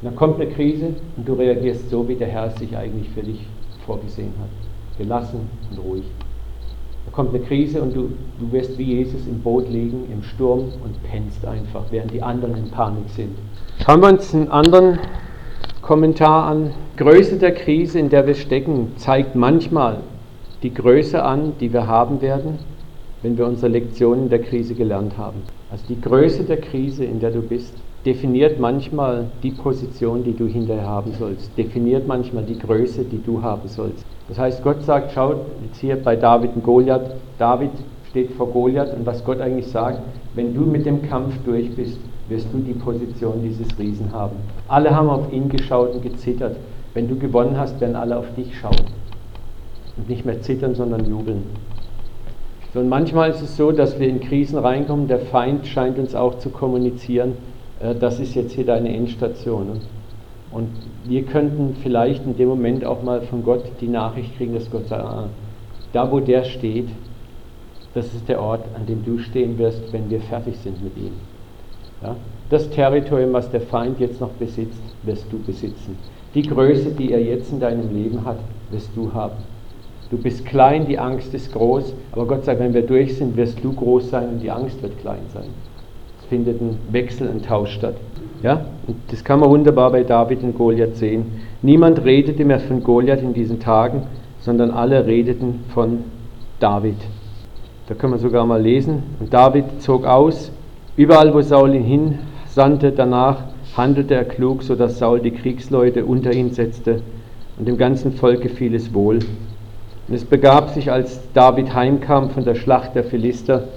Und dann kommt eine Krise und du reagierst so, wie der Herr es sich eigentlich für dich vorgesehen hat. Gelassen und ruhig. Da kommt eine Krise und du, du wirst wie Jesus im Boot liegen, im Sturm und pennst einfach, während die anderen in Panik sind. Schauen wir uns einen anderen Kommentar an. Größe der Krise, in der wir stecken, zeigt manchmal die Größe an, die wir haben werden, wenn wir unsere Lektionen der Krise gelernt haben. Also die Größe der Krise, in der du bist, definiert manchmal die Position, die du hinterher haben sollst, definiert manchmal die Größe, die du haben sollst. Das heißt, Gott sagt, schau jetzt hier bei David und Goliath, David steht vor Goliath und was Gott eigentlich sagt, wenn du mit dem Kampf durch bist, wirst du die Position dieses Riesen haben. Alle haben auf ihn geschaut und gezittert. Wenn du gewonnen hast, werden alle auf dich schauen. Und nicht mehr zittern, sondern jubeln. Und manchmal ist es so, dass wir in Krisen reinkommen, der Feind scheint uns auch zu kommunizieren, äh, das ist jetzt hier deine Endstation. Und wir könnten vielleicht in dem Moment auch mal von Gott die Nachricht kriegen, dass Gott sagt, ah, da wo der steht, das ist der Ort, an dem du stehen wirst, wenn wir fertig sind mit ihm. Ja? Das Territorium, was der Feind jetzt noch besitzt, wirst du besitzen. Die Größe, die er jetzt in deinem Leben hat, wirst du haben. Du bist klein, die Angst ist groß, aber Gott sagt, wenn wir durch sind, wirst du groß sein und die Angst wird klein sein. Es findet ein Wechsel, ein Tausch statt. Ja? Und das kann man wunderbar bei David und Goliath sehen. Niemand redete mehr von Goliath in diesen Tagen, sondern alle redeten von David. Da können wir sogar mal lesen. Und David zog aus, überall wo Saul ihn hinsandte, danach handelte er klug, sodass Saul die Kriegsleute unter ihn setzte und dem ganzen Volk gefiel es wohl. Und es begab sich, als David heimkam von der Schlacht der Philister,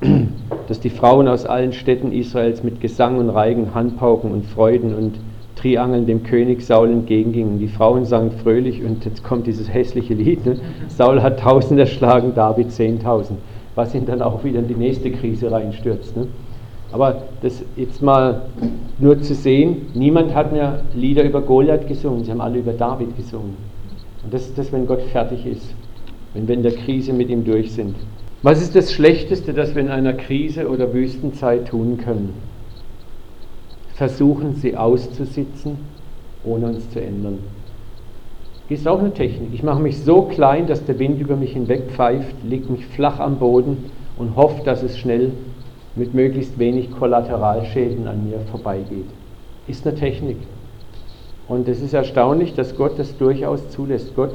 dass die Frauen aus allen Städten Israels mit Gesang und Reigen, Handpauken und Freuden und Triangeln dem König Saul entgegengingen. Die Frauen sangen fröhlich und jetzt kommt dieses hässliche Lied. Ne? Saul hat tausend erschlagen, David zehntausend, was ihn dann auch wieder in die nächste Krise reinstürzt. Ne? Aber das jetzt mal nur zu sehen, niemand hat mehr Lieder über Goliath gesungen, sie haben alle über David gesungen. Und das ist das, wenn Gott fertig ist, wenn wir in der Krise mit ihm durch sind. Was ist das Schlechteste, das wir in einer Krise oder Wüstenzeit tun können? Versuchen, sie auszusitzen, ohne uns zu ändern. Das ist auch eine Technik. Ich mache mich so klein, dass der Wind über mich hinweg pfeift, lege mich flach am Boden und hoffe, dass es schnell mit möglichst wenig Kollateralschäden an mir vorbeigeht. Ist eine Technik. Und es ist erstaunlich, dass Gott das durchaus zulässt. Gott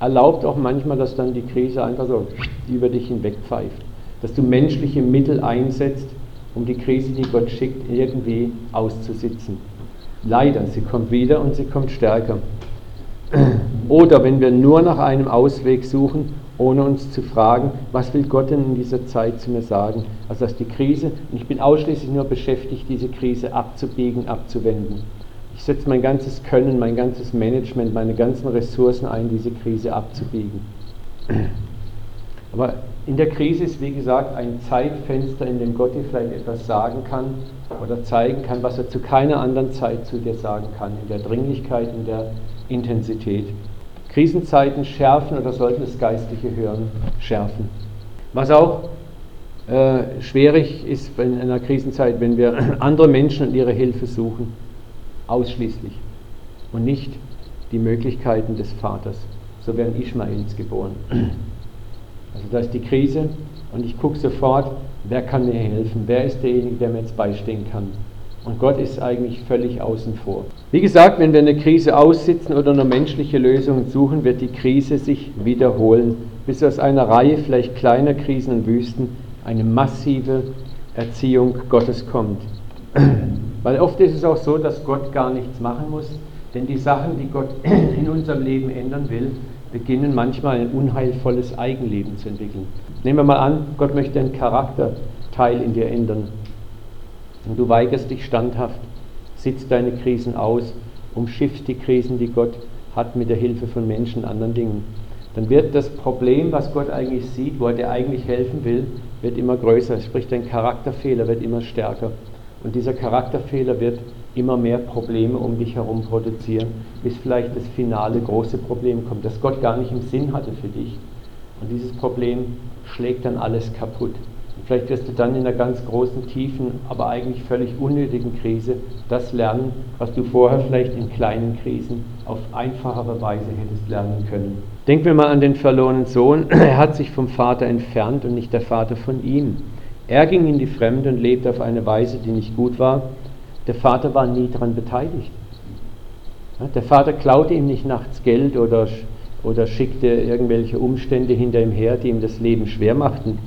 erlaubt auch manchmal, dass dann die Krise einfach so über dich hinwegpfeift. Dass du menschliche Mittel einsetzt, um die Krise, die Gott schickt, irgendwie auszusitzen. Leider, sie kommt wieder und sie kommt stärker. Oder wenn wir nur nach einem Ausweg suchen, ohne uns zu fragen, was will Gott denn in dieser Zeit zu mir sagen? Also dass die Krise, und ich bin ausschließlich nur beschäftigt, diese Krise abzubiegen, abzuwenden. Setze mein ganzes Können, mein ganzes Management, meine ganzen Ressourcen ein, diese Krise abzubiegen. Aber in der Krise ist, wie gesagt, ein Zeitfenster, in dem Gott dir vielleicht etwas sagen kann oder zeigen kann, was er zu keiner anderen Zeit zu dir sagen kann, in der Dringlichkeit, in der Intensität. Krisenzeiten schärfen oder sollten das geistliche Hören schärfen. Was auch äh, schwierig ist in einer Krisenzeit, wenn wir andere Menschen und ihre Hilfe suchen ausschließlich und nicht die Möglichkeiten des Vaters. So werden Ishmaels geboren. Also da ist die Krise und ich gucke sofort, wer kann mir helfen, wer ist derjenige, der mir jetzt beistehen kann. Und Gott ist eigentlich völlig außen vor. Wie gesagt, wenn wir eine Krise aussitzen oder nur menschliche Lösungen suchen, wird die Krise sich wiederholen, bis aus einer Reihe vielleicht kleiner Krisen und Wüsten eine massive Erziehung Gottes kommt. Weil oft ist es auch so, dass Gott gar nichts machen muss, denn die Sachen, die Gott in unserem Leben ändern will, beginnen manchmal ein unheilvolles Eigenleben zu entwickeln. Nehmen wir mal an, Gott möchte einen Charakterteil in dir ändern. Und du weigerst dich standhaft, sitzt deine Krisen aus, umschiffst die Krisen, die Gott hat mit der Hilfe von Menschen, anderen Dingen. Dann wird das Problem, was Gott eigentlich sieht, wo er dir eigentlich helfen will, wird immer größer. Sprich, dein Charakterfehler wird immer stärker. Und dieser Charakterfehler wird immer mehr Probleme um dich herum produzieren, bis vielleicht das finale große Problem kommt, das Gott gar nicht im Sinn hatte für dich. Und dieses Problem schlägt dann alles kaputt. Und vielleicht wirst du dann in einer ganz großen, tiefen, aber eigentlich völlig unnötigen Krise das lernen, was du vorher vielleicht in kleinen Krisen auf einfachere Weise hättest lernen können. Denken wir mal an den verlorenen Sohn. Er hat sich vom Vater entfernt und nicht der Vater von ihm. Er ging in die Fremde und lebte auf eine Weise, die nicht gut war. Der Vater war nie daran beteiligt. Der Vater klaute ihm nicht nachts Geld oder, oder schickte irgendwelche Umstände hinter ihm her, die ihm das Leben schwer machten.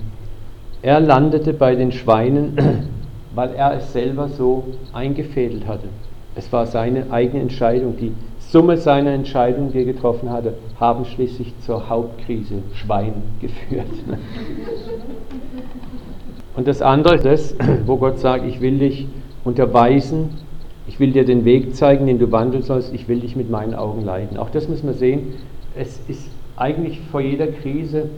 Er landete bei den Schweinen, weil er es selber so eingefädelt hatte. Es war seine eigene Entscheidung. Die Summe seiner Entscheidungen, die er getroffen hatte, haben schließlich zur Hauptkrise Schwein geführt. Und das andere ist das, wo Gott sagt, ich will dich unterweisen, ich will dir den Weg zeigen, den du wandeln sollst, ich will dich mit meinen Augen leiten. Auch das müssen wir sehen. Es ist eigentlich vor jeder Krise,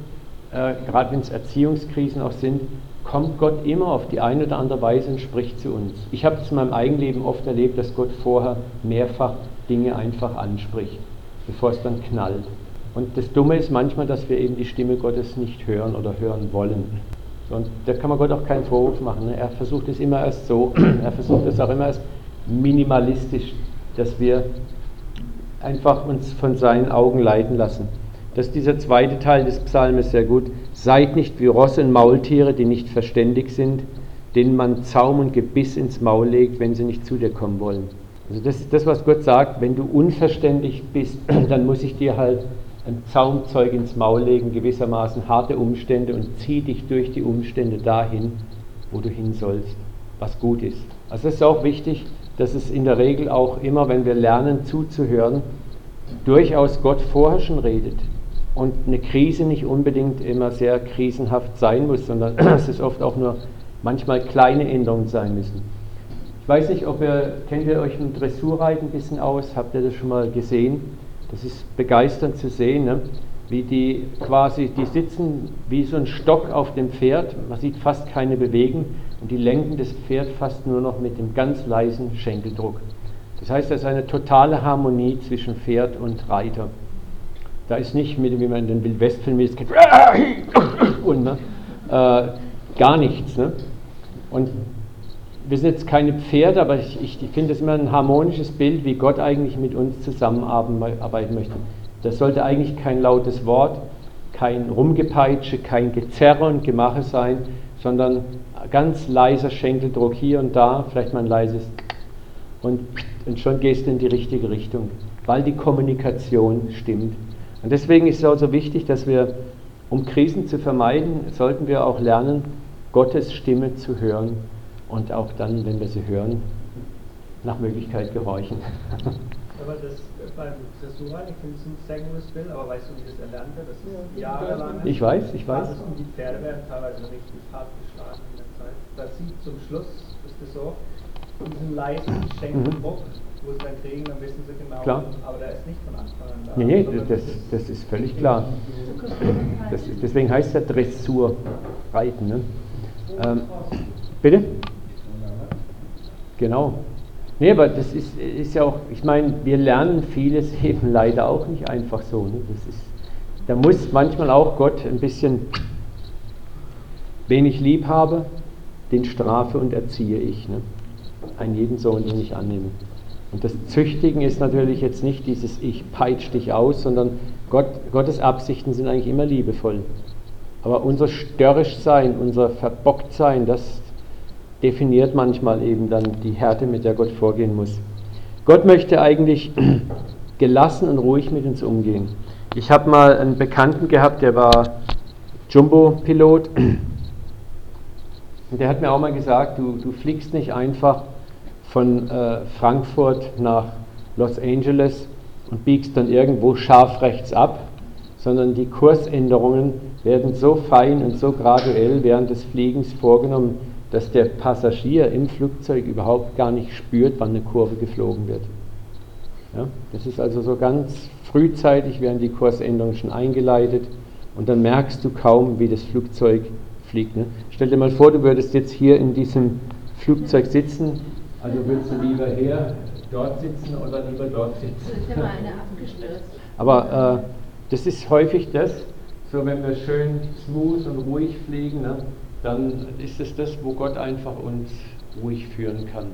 äh, gerade wenn es Erziehungskrisen auch sind, kommt Gott immer auf die eine oder andere Weise und spricht zu uns. Ich habe es in meinem Eigenleben oft erlebt, dass Gott vorher mehrfach Dinge einfach anspricht, bevor es dann knallt. Und das Dumme ist manchmal, dass wir eben die Stimme Gottes nicht hören oder hören wollen. Und da kann man Gott auch keinen Vorwurf machen. Ne? Er versucht es immer erst so, er versucht es auch immer erst minimalistisch, dass wir einfach uns von seinen Augen leiten lassen. Das ist dieser zweite Teil des Psalmes sehr gut. Seid nicht wie Rosse und Maultiere, die nicht verständig sind, denen man Zaum und Gebiss ins Maul legt, wenn sie nicht zu dir kommen wollen. Also das ist das, was Gott sagt, wenn du unverständlich bist, dann muss ich dir halt ein Zaumzeug ins Maul legen, gewissermaßen harte Umstände und zieh dich durch die Umstände dahin, wo du hin sollst, was gut ist. Also es ist auch wichtig, dass es in der Regel auch immer, wenn wir lernen zuzuhören, durchaus Gott vorher schon redet und eine Krise nicht unbedingt immer sehr krisenhaft sein muss, sondern dass es oft auch nur manchmal kleine Änderungen sein müssen. Ich weiß nicht, ob ihr, kennt ihr euch im Dressurreiten ein bisschen aus? Habt ihr das schon mal gesehen? Das ist begeisternd zu sehen, ne? wie die quasi, die sitzen wie so ein Stock auf dem Pferd, man sieht fast keine Bewegung und die lenken das Pferd fast nur noch mit dem ganz leisen Schenkeldruck. Das heißt, da ist eine totale Harmonie zwischen Pferd und Reiter. Da ist nicht, mit, wie man in den Wildwestfilmen ist, und, ne? äh, gar nichts. Ne? Und wir sind jetzt keine Pferde, aber ich, ich, ich finde es immer ein harmonisches Bild, wie Gott eigentlich mit uns zusammenarbeiten möchte. Das sollte eigentlich kein lautes Wort, kein Rumgepeitsche, kein Gezerre und Gemache sein, sondern ganz leiser Schenkeldruck hier und da, vielleicht mal ein leises und, und schon gehst du in die richtige Richtung, weil die Kommunikation stimmt. Und deswegen ist es auch so wichtig, dass wir, um Krisen zu vermeiden, sollten wir auch lernen, Gottes Stimme zu hören und auch dann, wenn wir sie hören, nach Möglichkeit gehorchen. Aber das beim Dressurreiten, ich finde es ein sehr gutes Bild, aber weißt du, wie das erlernt wird? Das ist jahrelang. Ich weiß, ich weiß. Und die Pferde werden teilweise richtig hart geschlagen in der Zeit. Da sieht zum Schluss, ist es so, diesen leisen Schenkendruck, mhm. wo sie dann kriegen, dann wissen sie genau, klar. aber der ist nicht von Anfang an da. Nee, nee, das, das ist völlig klar. Das, deswegen heißt es ja Dressurreiten. Ne? Ähm, bitte? Genau. Nee, aber das ist, ist ja auch, ich meine, wir lernen vieles eben leider auch nicht einfach so. Ne? Das ist, da muss manchmal auch Gott ein bisschen, wen ich lieb habe, den strafe und erziehe ich. Ne? Einen jeden Sohn, den ich annehme. Und das Züchtigen ist natürlich jetzt nicht dieses Ich peitsch dich aus, sondern Gott, Gottes Absichten sind eigentlich immer liebevoll. Aber unser Störrischsein, unser Verbocktsein, das definiert manchmal eben dann die Härte, mit der Gott vorgehen muss. Gott möchte eigentlich gelassen und ruhig mit uns umgehen. Ich habe mal einen Bekannten gehabt, der war Jumbo-Pilot. Und der hat mir auch mal gesagt, du, du fliegst nicht einfach von äh, Frankfurt nach Los Angeles und biegst dann irgendwo scharf rechts ab, sondern die Kursänderungen werden so fein und so graduell während des Fliegens vorgenommen, dass der Passagier im Flugzeug überhaupt gar nicht spürt, wann eine Kurve geflogen wird. Ja, das ist also so ganz frühzeitig werden die Kursänderungen schon eingeleitet und dann merkst du kaum, wie das Flugzeug fliegt. Ne? Stell dir mal vor, du würdest jetzt hier in diesem Flugzeug sitzen, also würdest du lieber her dort sitzen oder lieber dort sitzen. Aber äh, das ist häufig das, so wenn wir schön smooth und ruhig fliegen, ne? Dann ist es das, wo Gott einfach uns ruhig führen kann.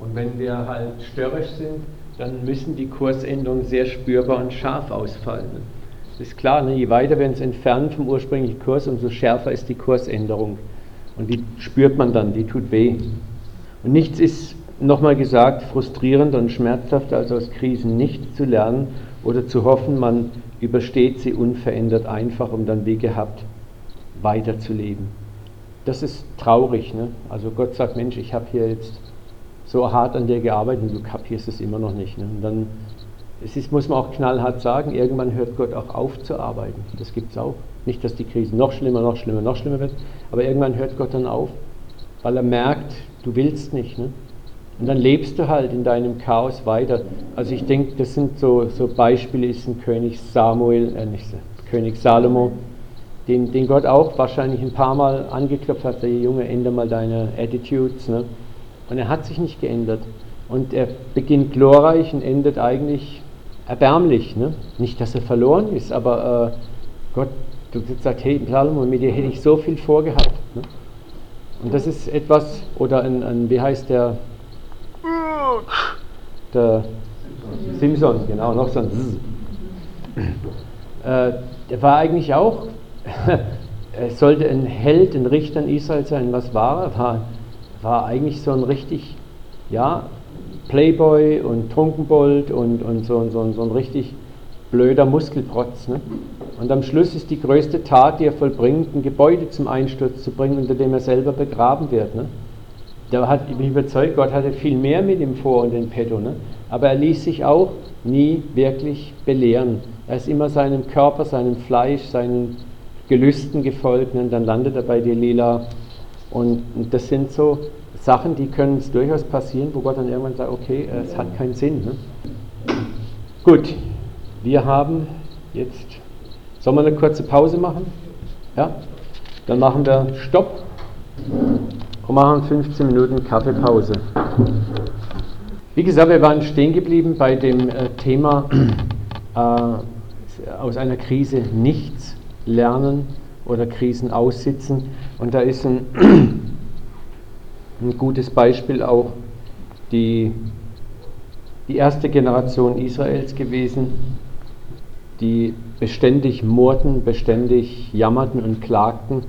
Und wenn wir halt störrisch sind, dann müssen die Kursänderungen sehr spürbar und scharf ausfallen. Das ist klar, ne? je weiter wir uns entfernen vom ursprünglichen Kurs, umso schärfer ist die Kursänderung. Und die spürt man dann, die tut weh. Und nichts ist, nochmal gesagt, frustrierender und schmerzhafter, als aus Krisen nichts zu lernen oder zu hoffen, man übersteht sie unverändert einfach, um dann wie gehabt weiterzuleben das ist traurig. Ne? Also Gott sagt, Mensch, ich habe hier jetzt so hart an dir gearbeitet und du kapierst es immer noch nicht. Ne? Und dann es ist, muss man auch knallhart sagen, irgendwann hört Gott auch auf zu arbeiten. Das gibt es auch. Nicht, dass die Krise noch schlimmer, noch schlimmer, noch schlimmer wird, aber irgendwann hört Gott dann auf, weil er merkt, du willst nicht. Ne? Und dann lebst du halt in deinem Chaos weiter. Also ich denke, das sind so, so Beispiele, ist ein König Samuel, äh nicht König Salomo, den, den Gott auch wahrscheinlich ein paar Mal angeklopft hat, der Junge, ändere mal deine Attitudes. Ne? Und er hat sich nicht geändert. Und er beginnt glorreich und endet eigentlich erbärmlich. Ne? Nicht, dass er verloren ist, aber äh, Gott, du sagst, hey, Salomon, mit dir hätte ich so viel vorgehabt. Ne? Und das ist etwas, oder ein, ein wie heißt der, der Simpson, genau, noch so ein äh, der war eigentlich auch, er sollte ein Held, ein Richter in Israel sein. Was war er? War, war eigentlich so ein richtig, ja, Playboy und Trunkenbold und, und so, so, so ein richtig blöder Muskelprotz. Ne? Und am Schluss ist die größte Tat, die er vollbringt, ein Gebäude zum Einsturz zu bringen, unter dem er selber begraben wird. Ne? Der hat, ich bin überzeugt, Gott hatte viel mehr mit ihm vor und in petto. Ne? Aber er ließ sich auch nie wirklich belehren. Er ist immer seinem Körper, seinem Fleisch, seinen Gelüsten gefolgt und dann landet er bei Delilah. Und, und das sind so Sachen, die können es durchaus passieren, wo Gott dann irgendwann sagt, okay, es hat keinen Sinn. Ne? Gut, wir haben jetzt, sollen wir eine kurze Pause machen? Ja? Dann machen wir Stopp und machen 15 Minuten Kaffeepause. Wie gesagt, wir waren stehen geblieben bei dem äh, Thema äh, aus einer Krise nichts lernen oder Krisen aussitzen. Und da ist ein, ein gutes Beispiel auch die, die erste Generation Israels gewesen, die beständig murrten, beständig jammerten und klagten.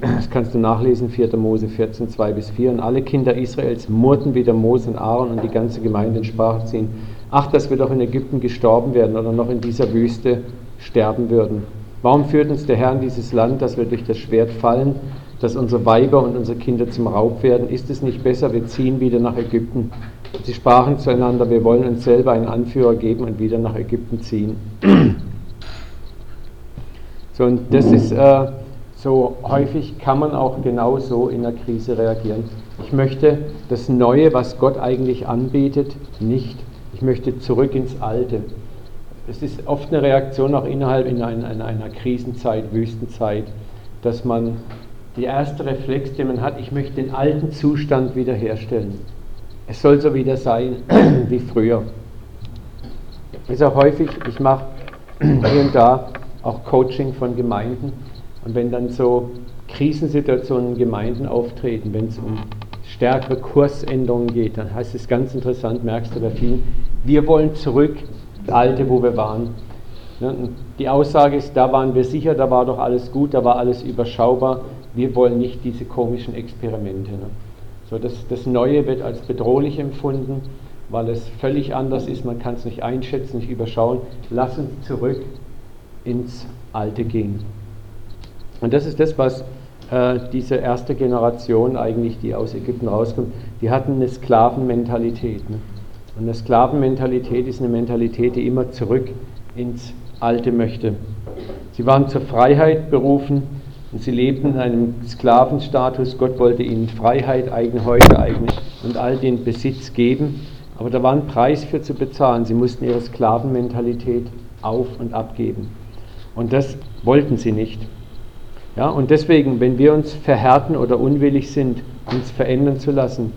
Das kannst du nachlesen, 4. Mose 14, 2 bis 4. Und alle Kinder Israels murrten wieder Mose und Aaron und die ganze Gemeinde in Sprache ziehen. Ach, dass wir doch in Ägypten gestorben werden oder noch in dieser Wüste sterben würden. Warum führt uns der Herr in dieses Land, dass wir durch das Schwert fallen, dass unsere Weiber und unsere Kinder zum Raub werden? Ist es nicht besser, wir ziehen wieder nach Ägypten? Sie sprachen zueinander, wir wollen uns selber einen Anführer geben und wieder nach Ägypten ziehen. So, und das ist äh, so häufig kann man auch genau so in der Krise reagieren. Ich möchte das Neue, was Gott eigentlich anbietet, nicht. Ich möchte zurück ins Alte. Es ist oft eine Reaktion auch innerhalb in einer, in einer Krisenzeit, Wüstenzeit, dass man die erste Reflex, den man hat, ich möchte den alten Zustand wiederherstellen. Es soll so wieder sein wie früher. Ist auch häufig, ich mache hier und da auch Coaching von Gemeinden und wenn dann so Krisensituationen in Gemeinden auftreten, wenn es um stärkere Kursänderungen geht, dann heißt es ganz interessant, merkst du bei vielen, wir wollen zurück, Alte, wo wir waren. Die Aussage ist, da waren wir sicher, da war doch alles gut, da war alles überschaubar, wir wollen nicht diese komischen Experimente. Ne? So, das, das Neue wird als bedrohlich empfunden, weil es völlig anders ist, man kann es nicht einschätzen, nicht überschauen. Lass uns zurück ins Alte gehen. Und das ist das, was äh, diese erste Generation eigentlich, die aus Ägypten rauskommt, die hatten eine Sklavenmentalität. Ne? Und eine Sklavenmentalität ist eine Mentalität, die immer zurück ins Alte möchte. Sie waren zur Freiheit berufen, und sie lebten in einem Sklavenstatus. Gott wollte ihnen Freiheit, eigene Häuser, eigene und all den Besitz geben. Aber da war ein Preis für zu bezahlen. Sie mussten ihre Sklavenmentalität auf und abgeben. Und das wollten sie nicht. Ja, und deswegen, wenn wir uns verhärten oder unwillig sind, uns verändern zu lassen,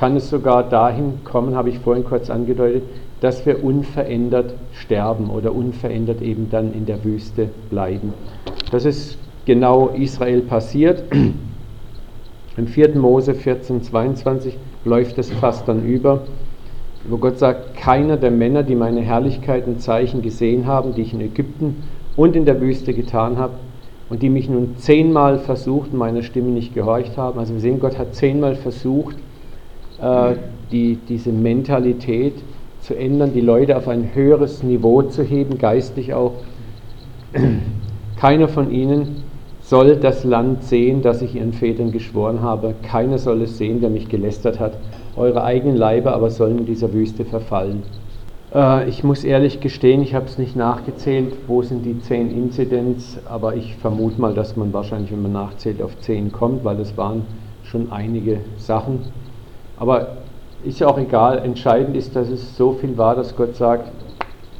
kann es sogar dahin kommen, habe ich vorhin kurz angedeutet, dass wir unverändert sterben oder unverändert eben dann in der Wüste bleiben. Das ist genau Israel passiert. Im 4. Mose 14, 22 läuft es fast dann über, wo Gott sagt, keiner der Männer, die meine Herrlichkeit und Zeichen gesehen haben, die ich in Ägypten und in der Wüste getan habe, und die mich nun zehnmal versucht, meiner Stimme nicht gehorcht haben. Also wir sehen, Gott hat zehnmal versucht, äh, die, diese Mentalität zu ändern, die Leute auf ein höheres Niveau zu heben, geistlich auch. Keiner von ihnen soll das Land sehen, das ich ihren Vätern geschworen habe. Keiner soll es sehen, der mich gelästert hat. Eure eigenen Leiber aber sollen in dieser Wüste verfallen. Äh, ich muss ehrlich gestehen, ich habe es nicht nachgezählt, wo sind die zehn Inzidenz, aber ich vermute mal, dass man wahrscheinlich, wenn man nachzählt, auf zehn kommt, weil es waren schon einige Sachen. Aber ist ja auch egal, entscheidend ist, dass es so viel war, dass Gott sagt,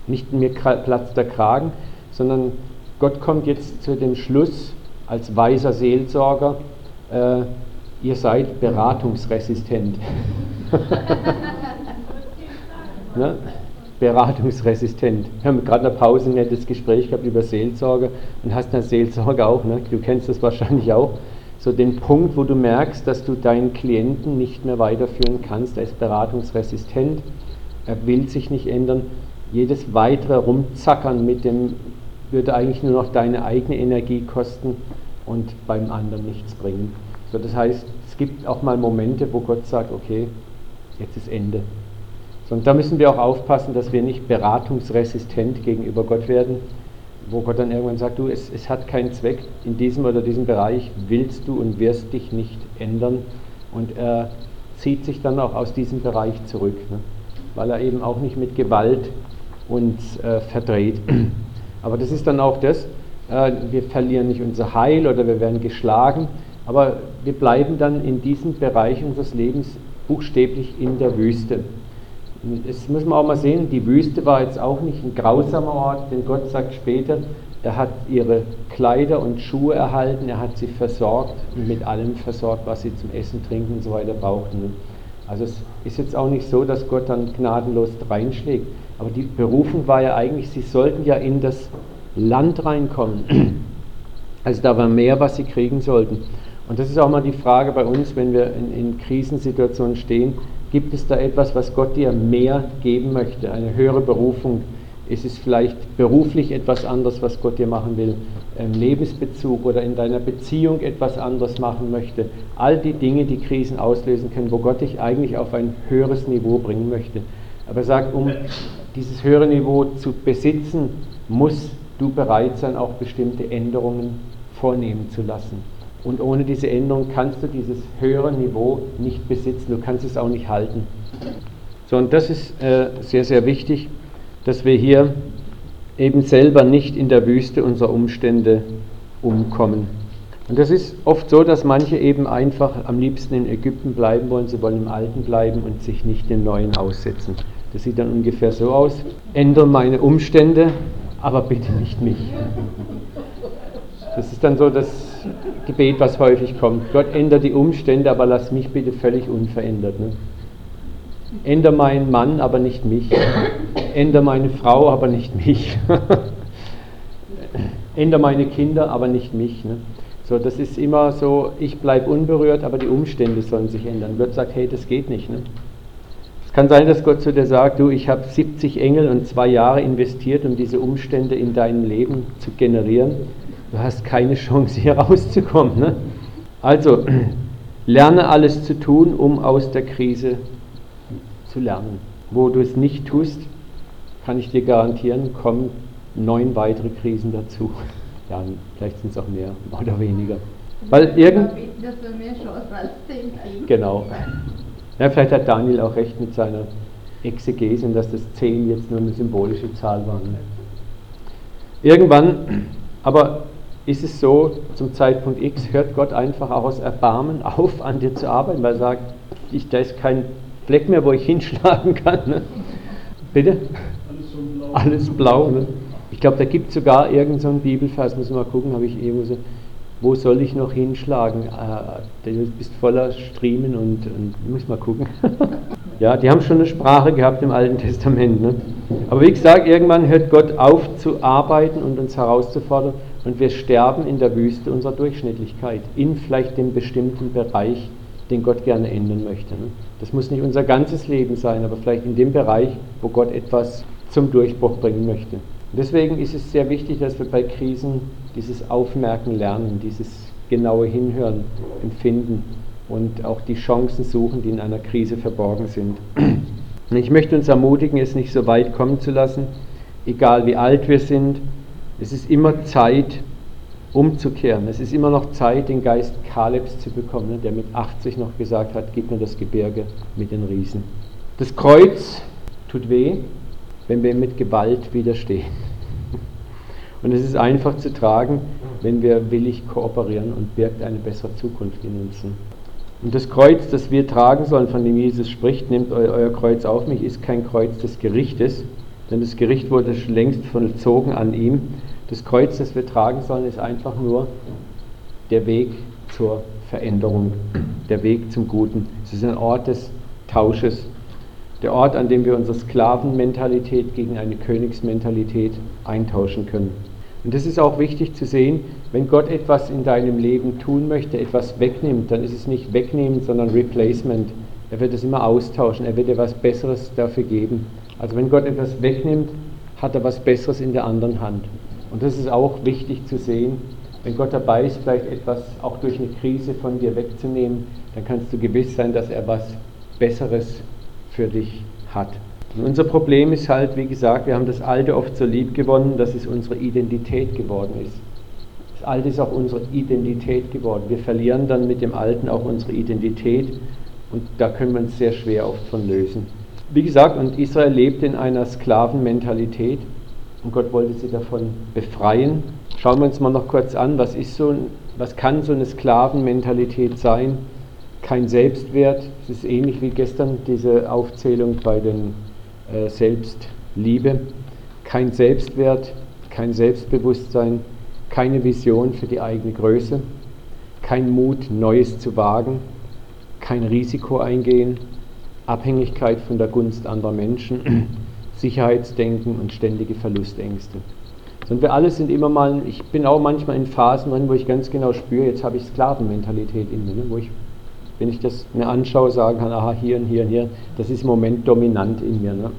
nicht mir platzt der Kragen, sondern Gott kommt jetzt zu dem Schluss, als weiser Seelsorger, äh, ihr seid beratungsresistent. Ne? Beratungsresistent. Wir haben gerade in der Pause ein nettes Gespräch gehabt über Seelsorge und hast eine Seelsorge auch, ne? du kennst das wahrscheinlich auch. So den Punkt, wo du merkst, dass du deinen Klienten nicht mehr weiterführen kannst, er ist beratungsresistent, er will sich nicht ändern. Jedes weitere Rumzackern mit dem würde eigentlich nur noch deine eigene Energie kosten und beim anderen nichts bringen. So, das heißt, es gibt auch mal Momente, wo Gott sagt, okay, jetzt ist Ende. So, und da müssen wir auch aufpassen, dass wir nicht beratungsresistent gegenüber Gott werden, wo Gott dann irgendwann sagt, du, es, es hat keinen Zweck, in diesem oder diesem Bereich willst du und wirst dich nicht ändern. Und er zieht sich dann auch aus diesem Bereich zurück, ne? weil er eben auch nicht mit Gewalt uns äh, verdreht. Aber das ist dann auch das, äh, wir verlieren nicht unser Heil oder wir werden geschlagen, aber wir bleiben dann in diesem Bereich unseres Lebens buchstäblich in der Wüste. Das muss man auch mal sehen, die Wüste war jetzt auch nicht ein grausamer Ort, denn Gott sagt später, er hat ihre Kleider und Schuhe erhalten, er hat sie versorgt und mit allem versorgt, was sie zum Essen, Trinken und so weiter brauchten. Also es ist jetzt auch nicht so, dass Gott dann gnadenlos reinschlägt. Aber die Berufung war ja eigentlich, sie sollten ja in das Land reinkommen. Also da war mehr, was sie kriegen sollten. Und das ist auch mal die Frage bei uns, wenn wir in, in Krisensituationen stehen, gibt es da etwas, was Gott dir mehr geben möchte, eine höhere Berufung? Ist es vielleicht beruflich etwas anderes, was Gott dir machen will? Im Lebensbezug oder in deiner Beziehung etwas anderes machen möchte? All die Dinge, die Krisen auslösen können, wo Gott dich eigentlich auf ein höheres Niveau bringen möchte. Aber er sagt, um dieses höhere Niveau zu besitzen, muss du bereit sein, auch bestimmte Änderungen vornehmen zu lassen. Und ohne diese Änderung kannst du dieses höhere Niveau nicht besitzen, du kannst es auch nicht halten. So, und das ist äh, sehr, sehr wichtig, dass wir hier eben selber nicht in der Wüste unserer Umstände umkommen. Und das ist oft so, dass manche eben einfach am liebsten in Ägypten bleiben wollen, sie wollen im Alten bleiben und sich nicht dem Neuen aussetzen. Das sieht dann ungefähr so aus. Ändere meine Umstände, aber bitte nicht mich. Das ist dann so das Gebet, was häufig kommt. Gott, ändere die Umstände, aber lass mich bitte völlig unverändert. Ne? Ändere meinen Mann, aber nicht mich. Ändere meine Frau, aber nicht mich. Ändere meine Kinder, aber nicht mich. Ne? So, das ist immer so, ich bleibe unberührt, aber die Umstände sollen sich ändern. Gott sagt, hey, das geht nicht. Ne? Es kann sein, dass Gott zu dir sagt, du, ich habe 70 Engel und zwei Jahre investiert, um diese Umstände in deinem Leben zu generieren. Du hast keine Chance, hier rauszukommen. Ne? Also, lerne alles zu tun, um aus der Krise zu lernen. Wo du es nicht tust, kann ich dir garantieren, kommen neun weitere Krisen dazu. Ja, vielleicht sind es auch mehr oder weniger. Weil irgend... Genau. Ja, vielleicht hat Daniel auch recht mit seiner Exegese, dass das 10 jetzt nur eine symbolische Zahl war. Ne? Irgendwann, aber ist es so, zum Zeitpunkt X hört Gott einfach auch aus Erbarmen auf, an dir zu arbeiten, weil er sagt, ich, da ist kein Fleck mehr, wo ich hinschlagen kann. Ne? Bitte? Alles, so blau. Alles blau. Ne? Ich glaube, da gibt es sogar irgendeinen so Bibelvers, muss mal gucken, habe ich irgendwo so wo soll ich noch hinschlagen? Äh, du bist voller Striemen und, und muss mal gucken. ja, die haben schon eine Sprache gehabt im Alten Testament. Ne? Aber wie gesagt, irgendwann hört Gott auf zu arbeiten und uns herauszufordern und wir sterben in der Wüste unserer Durchschnittlichkeit, in vielleicht dem bestimmten Bereich, den Gott gerne ändern möchte. Ne? Das muss nicht unser ganzes Leben sein, aber vielleicht in dem Bereich, wo Gott etwas zum Durchbruch bringen möchte. Deswegen ist es sehr wichtig, dass wir bei Krisen dieses Aufmerken lernen, dieses genaue Hinhören, Empfinden und auch die Chancen suchen, die in einer Krise verborgen sind. Ich möchte uns ermutigen, es nicht so weit kommen zu lassen, egal wie alt wir sind. Es ist immer Zeit, umzukehren. Es ist immer noch Zeit, den Geist Kalebs zu bekommen, der mit 80 noch gesagt hat, gib mir das Gebirge mit den Riesen. Das Kreuz tut weh, wenn wir mit Gewalt widerstehen. Und es ist einfach zu tragen, wenn wir willig kooperieren und birgt eine bessere Zukunft in uns. Und das Kreuz, das wir tragen sollen, von dem Jesus spricht, nehmt euer, euer Kreuz auf mich, ist kein Kreuz des Gerichtes, denn das Gericht wurde längst vollzogen an ihm. Das Kreuz, das wir tragen sollen, ist einfach nur der Weg zur Veränderung, der Weg zum Guten. Es ist ein Ort des Tausches. der Ort, an dem wir unsere Sklavenmentalität gegen eine Königsmentalität eintauschen können. Und das ist auch wichtig zu sehen, wenn Gott etwas in deinem Leben tun möchte, etwas wegnimmt, dann ist es nicht wegnehmen, sondern Replacement. Er wird es immer austauschen, er wird dir was Besseres dafür geben. Also wenn Gott etwas wegnimmt, hat er was Besseres in der anderen Hand. Und das ist auch wichtig zu sehen. Wenn Gott dabei ist, vielleicht etwas auch durch eine Krise von dir wegzunehmen, dann kannst du gewiss sein, dass er was Besseres für dich hat. Und unser Problem ist halt, wie gesagt, wir haben das Alte oft so lieb gewonnen, dass es unsere Identität geworden ist. Das Alte ist auch unsere Identität geworden. Wir verlieren dann mit dem Alten auch unsere Identität und da können wir uns sehr schwer oft von lösen. Wie gesagt, und Israel lebt in einer Sklavenmentalität und Gott wollte sie davon befreien. Schauen wir uns mal noch kurz an, was, ist so, was kann so eine Sklavenmentalität sein? Kein Selbstwert, es ist ähnlich wie gestern diese Aufzählung bei den äh, Selbstliebe, kein Selbstwert, kein Selbstbewusstsein, keine Vision für die eigene Größe, kein Mut, Neues zu wagen, kein Risiko eingehen, Abhängigkeit von der Gunst anderer Menschen, Sicherheitsdenken und ständige Verlustängste. Und wir alle sind immer mal, ich bin auch manchmal in Phasen drin, wo ich ganz genau spüre, jetzt habe ich Sklavenmentalität in mir, ne, wo ich, wenn ich das mir anschaue, sagen kann, aha, hier und hier und hier, das ist im Moment dominant in mir. Ne?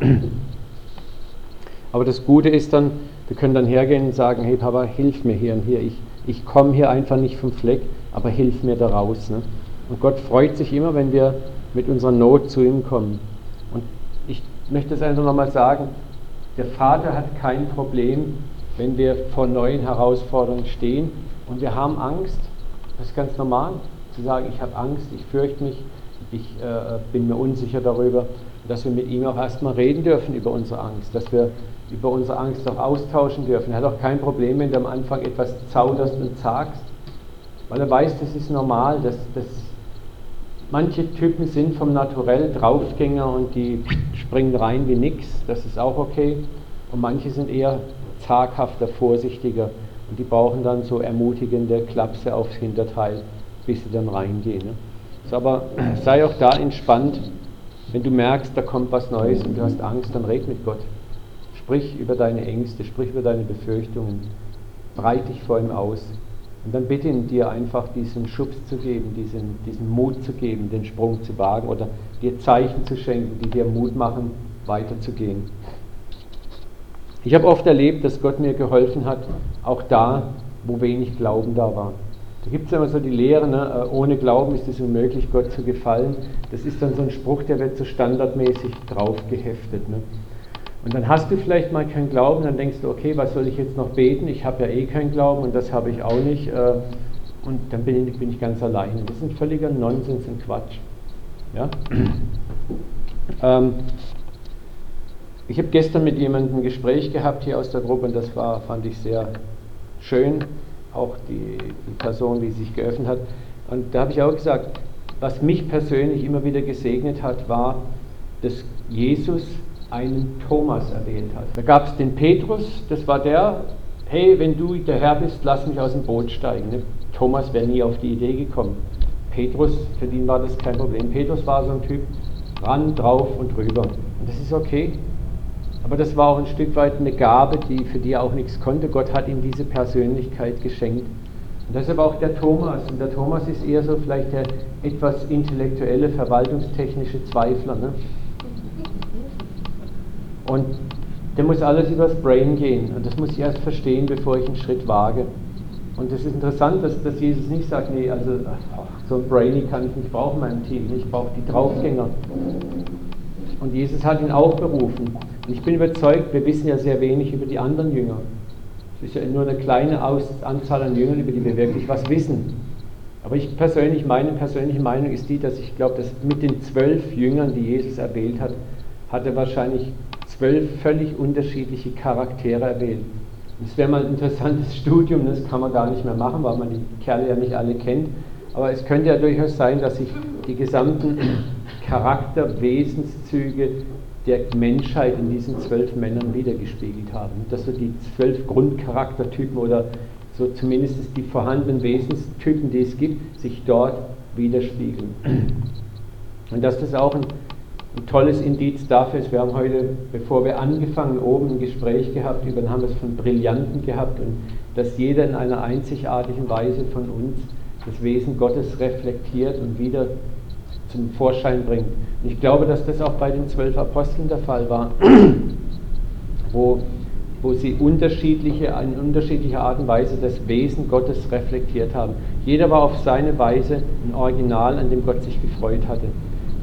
Aber das Gute ist dann, wir können dann hergehen und sagen, hey Papa, hilf mir hier und hier, ich, ich komme hier einfach nicht vom Fleck, aber hilf mir da raus. Ne? Und Gott freut sich immer, wenn wir mit unserer Not zu ihm kommen. Und ich möchte es einfach nochmal sagen, der Vater hat kein Problem, wenn wir vor neuen Herausforderungen stehen und wir haben Angst. Das ist ganz normal, zu sagen, ich habe Angst, ich fürchte mich, ich äh, bin mir unsicher darüber, dass wir mit ihm auch erstmal reden dürfen über unsere Angst, dass wir über unsere Angst auch austauschen dürfen. Er hat auch kein Problem, wenn du am Anfang etwas zauderst und sagst, weil er weiß, das ist normal, dass, dass Manche Typen sind vom Naturell Draufgänger und die springen rein wie nix, das ist auch okay. Und manche sind eher zaghafter, vorsichtiger und die brauchen dann so ermutigende Klapse aufs Hinterteil, bis sie dann reingehen. Ne? So, aber sei auch da entspannt, wenn du merkst, da kommt was Neues und du hast Angst, dann red mit Gott. Sprich über deine Ängste, sprich über deine Befürchtungen, breit dich vor ihm aus. Und dann bitte ihn dir einfach diesen Schubs zu geben, diesen, diesen Mut zu geben, den Sprung zu wagen oder dir Zeichen zu schenken, die dir Mut machen, weiterzugehen. Ich habe oft erlebt, dass Gott mir geholfen hat, auch da, wo wenig Glauben da war. Da gibt es immer so die Lehre, ne, äh, ohne Glauben ist es unmöglich, Gott zu gefallen. Das ist dann so ein Spruch, der wird so standardmäßig drauf geheftet. Ne. Und dann hast du vielleicht mal keinen Glauben, dann denkst du, okay, was soll ich jetzt noch beten? Ich habe ja eh keinen Glauben und das habe ich auch nicht. Äh, und dann bin ich, bin ich ganz allein. Das ist ein völliger Nonsens und Quatsch. Ja? Ähm, ich habe gestern mit jemandem ein Gespräch gehabt hier aus der Gruppe und das war, fand ich sehr schön, auch die, die Person, die sich geöffnet hat. Und da habe ich auch gesagt, was mich persönlich immer wieder gesegnet hat, war, dass Jesus einen Thomas erwählt hat. Da gab es den Petrus, das war der, hey, wenn du der Herr bist, lass mich aus dem Boot steigen. Ne? Thomas wäre nie auf die Idee gekommen. Petrus, für den war das kein Problem. Petrus war so ein Typ, ran, drauf und rüber. Und das ist okay. Aber das war auch ein Stück weit eine Gabe, die, für die er auch nichts konnte. Gott hat ihm diese Persönlichkeit geschenkt. Und deshalb auch der Thomas. Und der Thomas ist eher so vielleicht der etwas intellektuelle, verwaltungstechnische Zweifler. Ne? Und der muss alles übers Brain gehen. Und das muss ich erst verstehen, bevor ich einen Schritt wage. Und es ist interessant, dass, dass Jesus nicht sagt, nee, also so ein Brainy kann ich nicht brauchen in meinem Team. Ich brauche die Draufgänger. Und Jesus hat ihn auch berufen. Und ich bin überzeugt, wir wissen ja sehr wenig über die anderen Jünger. Es ist ja nur eine kleine Anzahl an Jüngern, über die wir wirklich was wissen. Aber ich persönlich, meine persönliche Meinung ist die, dass ich glaube, dass mit den zwölf Jüngern, die Jesus erwählt hat, hat er wahrscheinlich zwölf völlig unterschiedliche Charaktere erwählt. Das wäre mal ein interessantes Studium, das kann man gar nicht mehr machen, weil man die Kerle ja nicht alle kennt. Aber es könnte ja durchaus sein, dass sich die gesamten Charakterwesenszüge der Menschheit in diesen zwölf Männern wiedergespiegelt haben. Dass so die zwölf Grundcharaktertypen oder so zumindest die vorhandenen Wesenstypen, die es gibt, sich dort widerspiegeln. Und dass das auch ein ein tolles Indiz dafür ist, wir haben heute, bevor wir angefangen, oben ein Gespräch gehabt, über, haben wir es von Brillanten gehabt und dass jeder in einer einzigartigen Weise von uns das Wesen Gottes reflektiert und wieder zum Vorschein bringt. Und ich glaube, dass das auch bei den zwölf Aposteln der Fall war, wo, wo sie unterschiedliche, in unterschiedlicher Art und Weise das Wesen Gottes reflektiert haben. Jeder war auf seine Weise ein Original, an dem Gott sich gefreut hatte.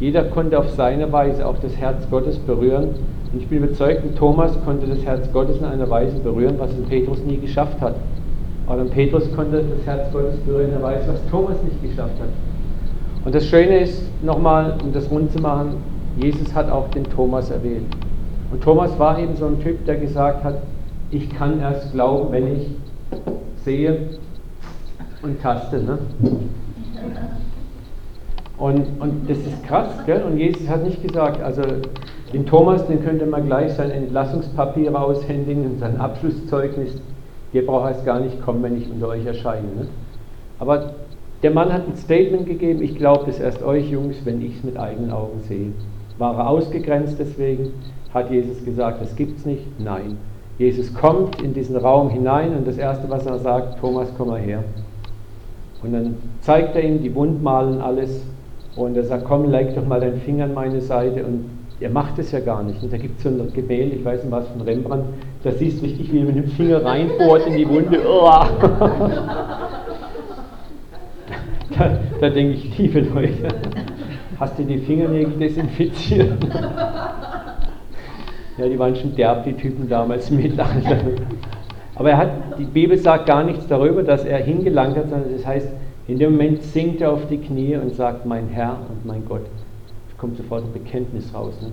Jeder konnte auf seine Weise auch das Herz Gottes berühren. Und ich bin überzeugt, Thomas konnte das Herz Gottes in einer Weise berühren, was ein Petrus nie geschafft hat. Aber Petrus konnte das Herz Gottes berühren in einer Weise, was Thomas nicht geschafft hat. Und das Schöne ist, nochmal, um das rund zu machen, Jesus hat auch den Thomas erwählt. Und Thomas war eben so ein Typ, der gesagt hat, ich kann erst glauben, wenn ich sehe und taste. Ne? Und, und das ist krass, gell? Und Jesus hat nicht gesagt, also den Thomas, den könnte man gleich sein Entlassungspapier raushändigen und sein Abschlusszeugnis, der braucht erst gar nicht kommen, wenn ich unter euch erscheine. Ne? Aber der Mann hat ein Statement gegeben, ich glaube das erst euch Jungs, wenn ich es mit eigenen Augen sehe. War er ausgegrenzt deswegen? Hat Jesus gesagt, das gibt's nicht? Nein. Jesus kommt in diesen Raum hinein und das Erste, was er sagt, Thomas, komm mal her. Und dann zeigt er ihm die Wundmalen alles und er sagt, komm, leg doch mal deinen Finger an meine Seite. Und er macht es ja gar nicht. Und da gibt es so ein Gemälde, ich weiß nicht was von Rembrandt, da siehst du richtig, wie er mit dem Finger reinbohrt in die Wunde. da, da denke ich, liebe Leute, hast du die Fingernägel desinfiziert? ja, die waren schon derb, die Typen damals im Mittelalter. Aber er hat, die Bibel sagt gar nichts darüber, dass er hingelangt hat, sondern das heißt, in dem Moment sinkt er auf die Knie und sagt, mein Herr und mein Gott. Es kommt sofort ein Bekenntnis raus. Ne?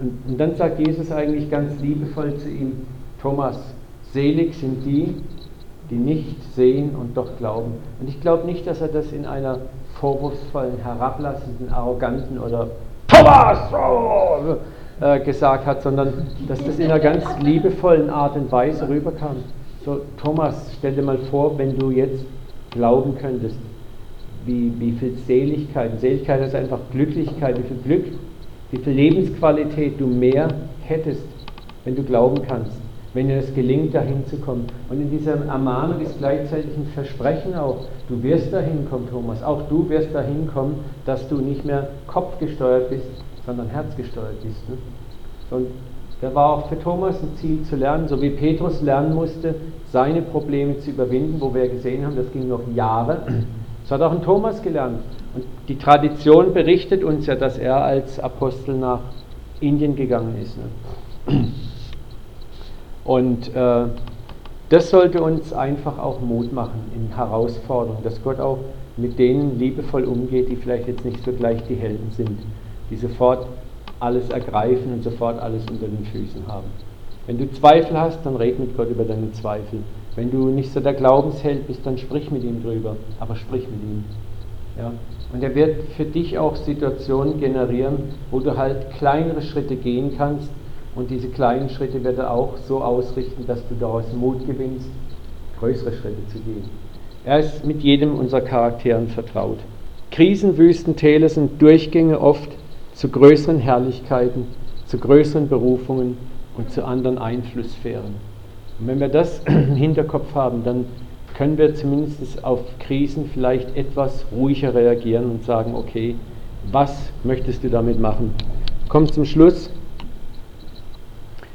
Und, und dann sagt Jesus eigentlich ganz liebevoll zu ihm, Thomas, selig sind die, die nicht sehen und doch glauben. Und ich glaube nicht, dass er das in einer vorwurfsvollen, herablassenden, arroganten oder Thomas oh, äh, gesagt hat, sondern dass das in einer ganz liebevollen Art und Weise rüberkam. So, Thomas, stell dir mal vor, wenn du jetzt glauben könntest, wie, wie viel Seligkeit, Seligkeit ist einfach Glücklichkeit, wie viel Glück, wie viel Lebensqualität du mehr hättest, wenn du glauben kannst, wenn dir es gelingt, dahin zu kommen. Und in dieser Ermahnung ist gleichzeitig ein Versprechen auch, du wirst dahin kommen, Thomas, auch du wirst dahin kommen, dass du nicht mehr kopfgesteuert bist, sondern herzgesteuert bist. Ne? Und da war auch für Thomas ein Ziel zu lernen, so wie Petrus lernen musste, seine Probleme zu überwinden, wo wir gesehen haben, das ging noch Jahre. Das hat auch ein Thomas gelernt. Und die Tradition berichtet uns ja, dass er als Apostel nach Indien gegangen ist. Ne? Und äh, das sollte uns einfach auch Mut machen in Herausforderungen, dass Gott auch mit denen liebevoll umgeht, die vielleicht jetzt nicht so gleich die Helden sind, die sofort alles ergreifen und sofort alles unter den Füßen haben. Wenn du Zweifel hast, dann red mit Gott über deine Zweifel. Wenn du nicht so der Glaubensheld bist, dann sprich mit ihm drüber, aber sprich mit ihm. Ja? Und er wird für dich auch Situationen generieren, wo du halt kleinere Schritte gehen kannst und diese kleinen Schritte wird er auch so ausrichten, dass du daraus Mut gewinnst, größere Schritte zu gehen. Er ist mit jedem unserer Charakteren vertraut. Krisenwüsten Täler sind Durchgänge oft zu größeren Herrlichkeiten, zu größeren Berufungen und zu anderen Einflusssphären. Und wenn wir das im Hinterkopf haben, dann können wir zumindest auf Krisen vielleicht etwas ruhiger reagieren und sagen, okay, was möchtest du damit machen? Kommt zum Schluss.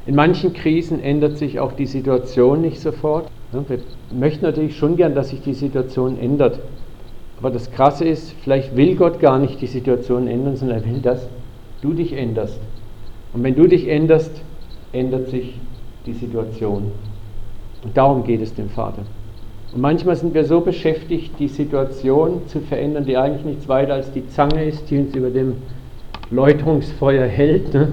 In manchen Krisen ändert sich auch die Situation nicht sofort. Wir möchten natürlich schon gern, dass sich die Situation ändert. Aber das Krasse ist, vielleicht will Gott gar nicht die Situation ändern, sondern er will, dass du dich änderst. Und wenn du dich änderst, ändert sich die Situation. Und darum geht es dem Vater. Und manchmal sind wir so beschäftigt, die Situation zu verändern, die eigentlich nichts weiter als die Zange ist, die uns über dem Läuterungsfeuer hält. Ne?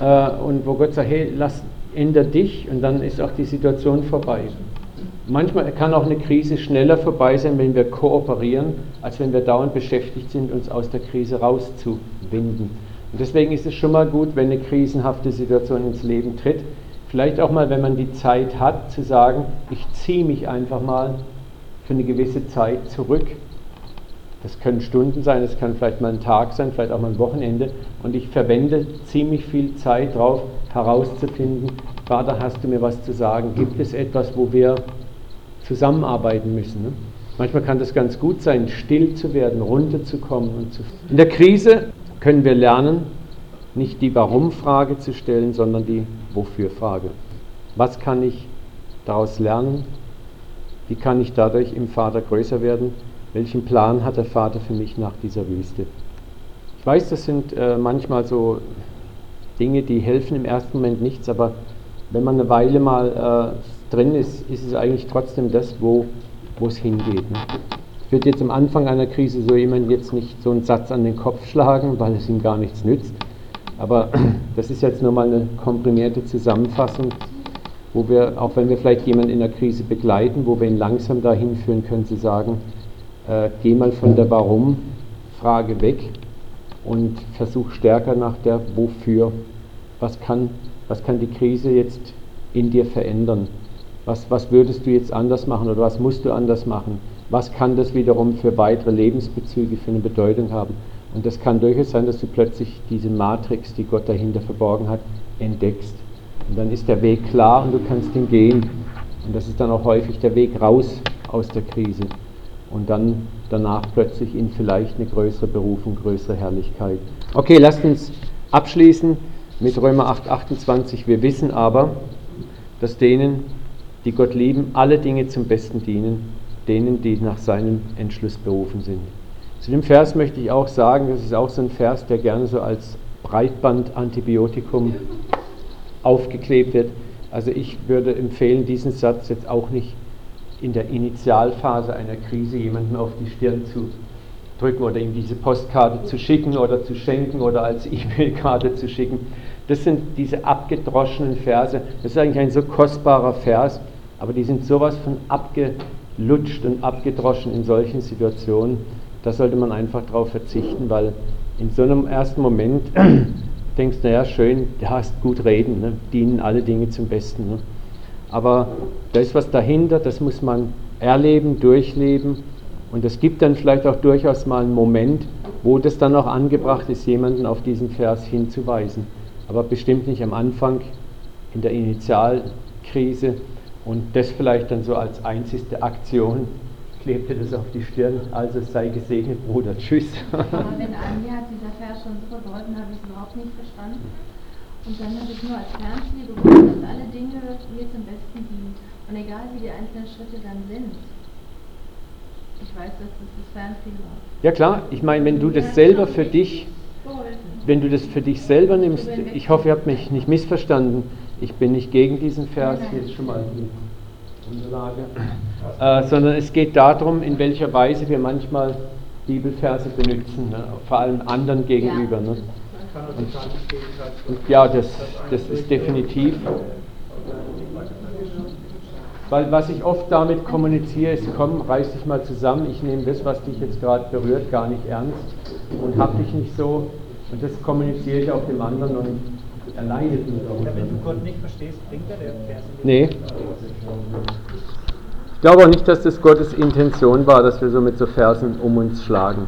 Äh, und wo Gott sagt, hey, lass, änder dich und dann ist auch die Situation vorbei. Manchmal kann auch eine Krise schneller vorbei sein, wenn wir kooperieren, als wenn wir dauernd beschäftigt sind, uns aus der Krise rauszuwinden. Und deswegen ist es schon mal gut, wenn eine krisenhafte Situation ins Leben tritt, Vielleicht auch mal, wenn man die Zeit hat, zu sagen, ich ziehe mich einfach mal für eine gewisse Zeit zurück Das können Stunden sein, es kann vielleicht mal ein Tag sein, vielleicht auch mal ein Wochenende. Und ich verwende ziemlich viel Zeit darauf, herauszufinden, Vater, hast du mir was zu sagen? Gibt es etwas, wo wir zusammenarbeiten müssen? Ne? Manchmal kann das ganz gut sein, still zu werden, runterzukommen. Und zu In der Krise können wir lernen, nicht die Warum-Frage zu stellen, sondern die Wofür-Frage. Was kann ich daraus lernen? Wie kann ich dadurch im Vater größer werden? Welchen Plan hat der Vater für mich nach dieser Wüste? Ich weiß, das sind äh, manchmal so Dinge, die helfen im ersten Moment nichts, aber wenn man eine Weile mal äh, drin ist, ist es eigentlich trotzdem das, wo es hingeht. Ne? Ich würde jetzt am Anfang einer Krise so jemand jetzt nicht so einen Satz an den Kopf schlagen, weil es ihm gar nichts nützt. Aber das ist jetzt nur mal eine komprimierte Zusammenfassung wo wir, auch wenn wir vielleicht jemanden in der Krise begleiten, wo wir ihn langsam dahin führen können zu sagen, äh, geh mal von der Warum-Frage weg und versuch stärker nach der Wofür. Was kann, was kann die Krise jetzt in dir verändern? Was, was würdest du jetzt anders machen oder was musst du anders machen? Was kann das wiederum für weitere Lebensbezüge für eine Bedeutung haben? Und das kann durchaus sein, dass du plötzlich diese Matrix, die Gott dahinter verborgen hat, entdeckst. Und dann ist der Weg klar und du kannst ihn gehen. Und das ist dann auch häufig der Weg raus aus der Krise. Und dann danach plötzlich in vielleicht eine größere Berufung, größere Herrlichkeit. Okay, lasst uns abschließen mit Römer 8, 28. Wir wissen aber, dass denen, die Gott lieben, alle Dinge zum Besten dienen, denen, die nach seinem Entschluss berufen sind. Zu dem Vers möchte ich auch sagen, das ist auch so ein Vers, der gerne so als Breitband-Antibiotikum aufgeklebt wird. Also ich würde empfehlen, diesen Satz jetzt auch nicht in der Initialphase einer Krise jemandem auf die Stirn zu drücken oder ihm diese Postkarte zu schicken oder zu schenken oder als E-Mail-Karte zu schicken. Das sind diese abgedroschenen Verse. Das ist eigentlich ein so kostbarer Vers, aber die sind sowas von abgelutscht und abgedroschen in solchen Situationen. Da sollte man einfach darauf verzichten, weil in so einem ersten Moment denkst, naja, schön, du hast gut reden, ne? dienen alle Dinge zum Besten. Ne? Aber da ist was dahinter, das muss man erleben, durchleben. Und es gibt dann vielleicht auch durchaus mal einen Moment, wo das dann auch angebracht ist, jemanden auf diesen Vers hinzuweisen. Aber bestimmt nicht am Anfang, in der Initialkrise. Und das vielleicht dann so als einzigste Aktion, klebte das auf die Stirn, also sei gesegnet, Bruder, tschüss. Aber wenn einem mir hat dieser Vers schon super geholfen, habe ich überhaupt nicht verstanden. Und dann habe ich nur als Fernziel bekommen, dass alle Dinge mir zum Besten dienen. Und egal wie die einzelnen Schritte dann sind, ich weiß, dass das das Fernziel war. Ja klar, ich meine, wenn du das selber für dich, wenn du das für dich selber nimmst, ich hoffe, ihr habt mich nicht missverstanden, ich bin nicht gegen diesen Vers, hier ist schon mal die Unterlage, äh, sondern es geht darum, in welcher Weise wir manchmal Bibelverse benutzen, ne? vor allem anderen gegenüber. Ne? Und, und ja, das, das ist definitiv. Weil was ich oft damit kommuniziere, ist, komm, reiß dich mal zusammen, ich nehme das, was dich jetzt gerade berührt, gar nicht ernst und hab dich nicht so. Und das kommuniziere ich auch dem anderen und er leidet nur darunter. Wenn du Gott nicht verstehst, bringt er der Vers nicht. Nee. Ich glaube auch nicht, dass das Gottes Intention war, dass wir so mit so Versen um uns schlagen.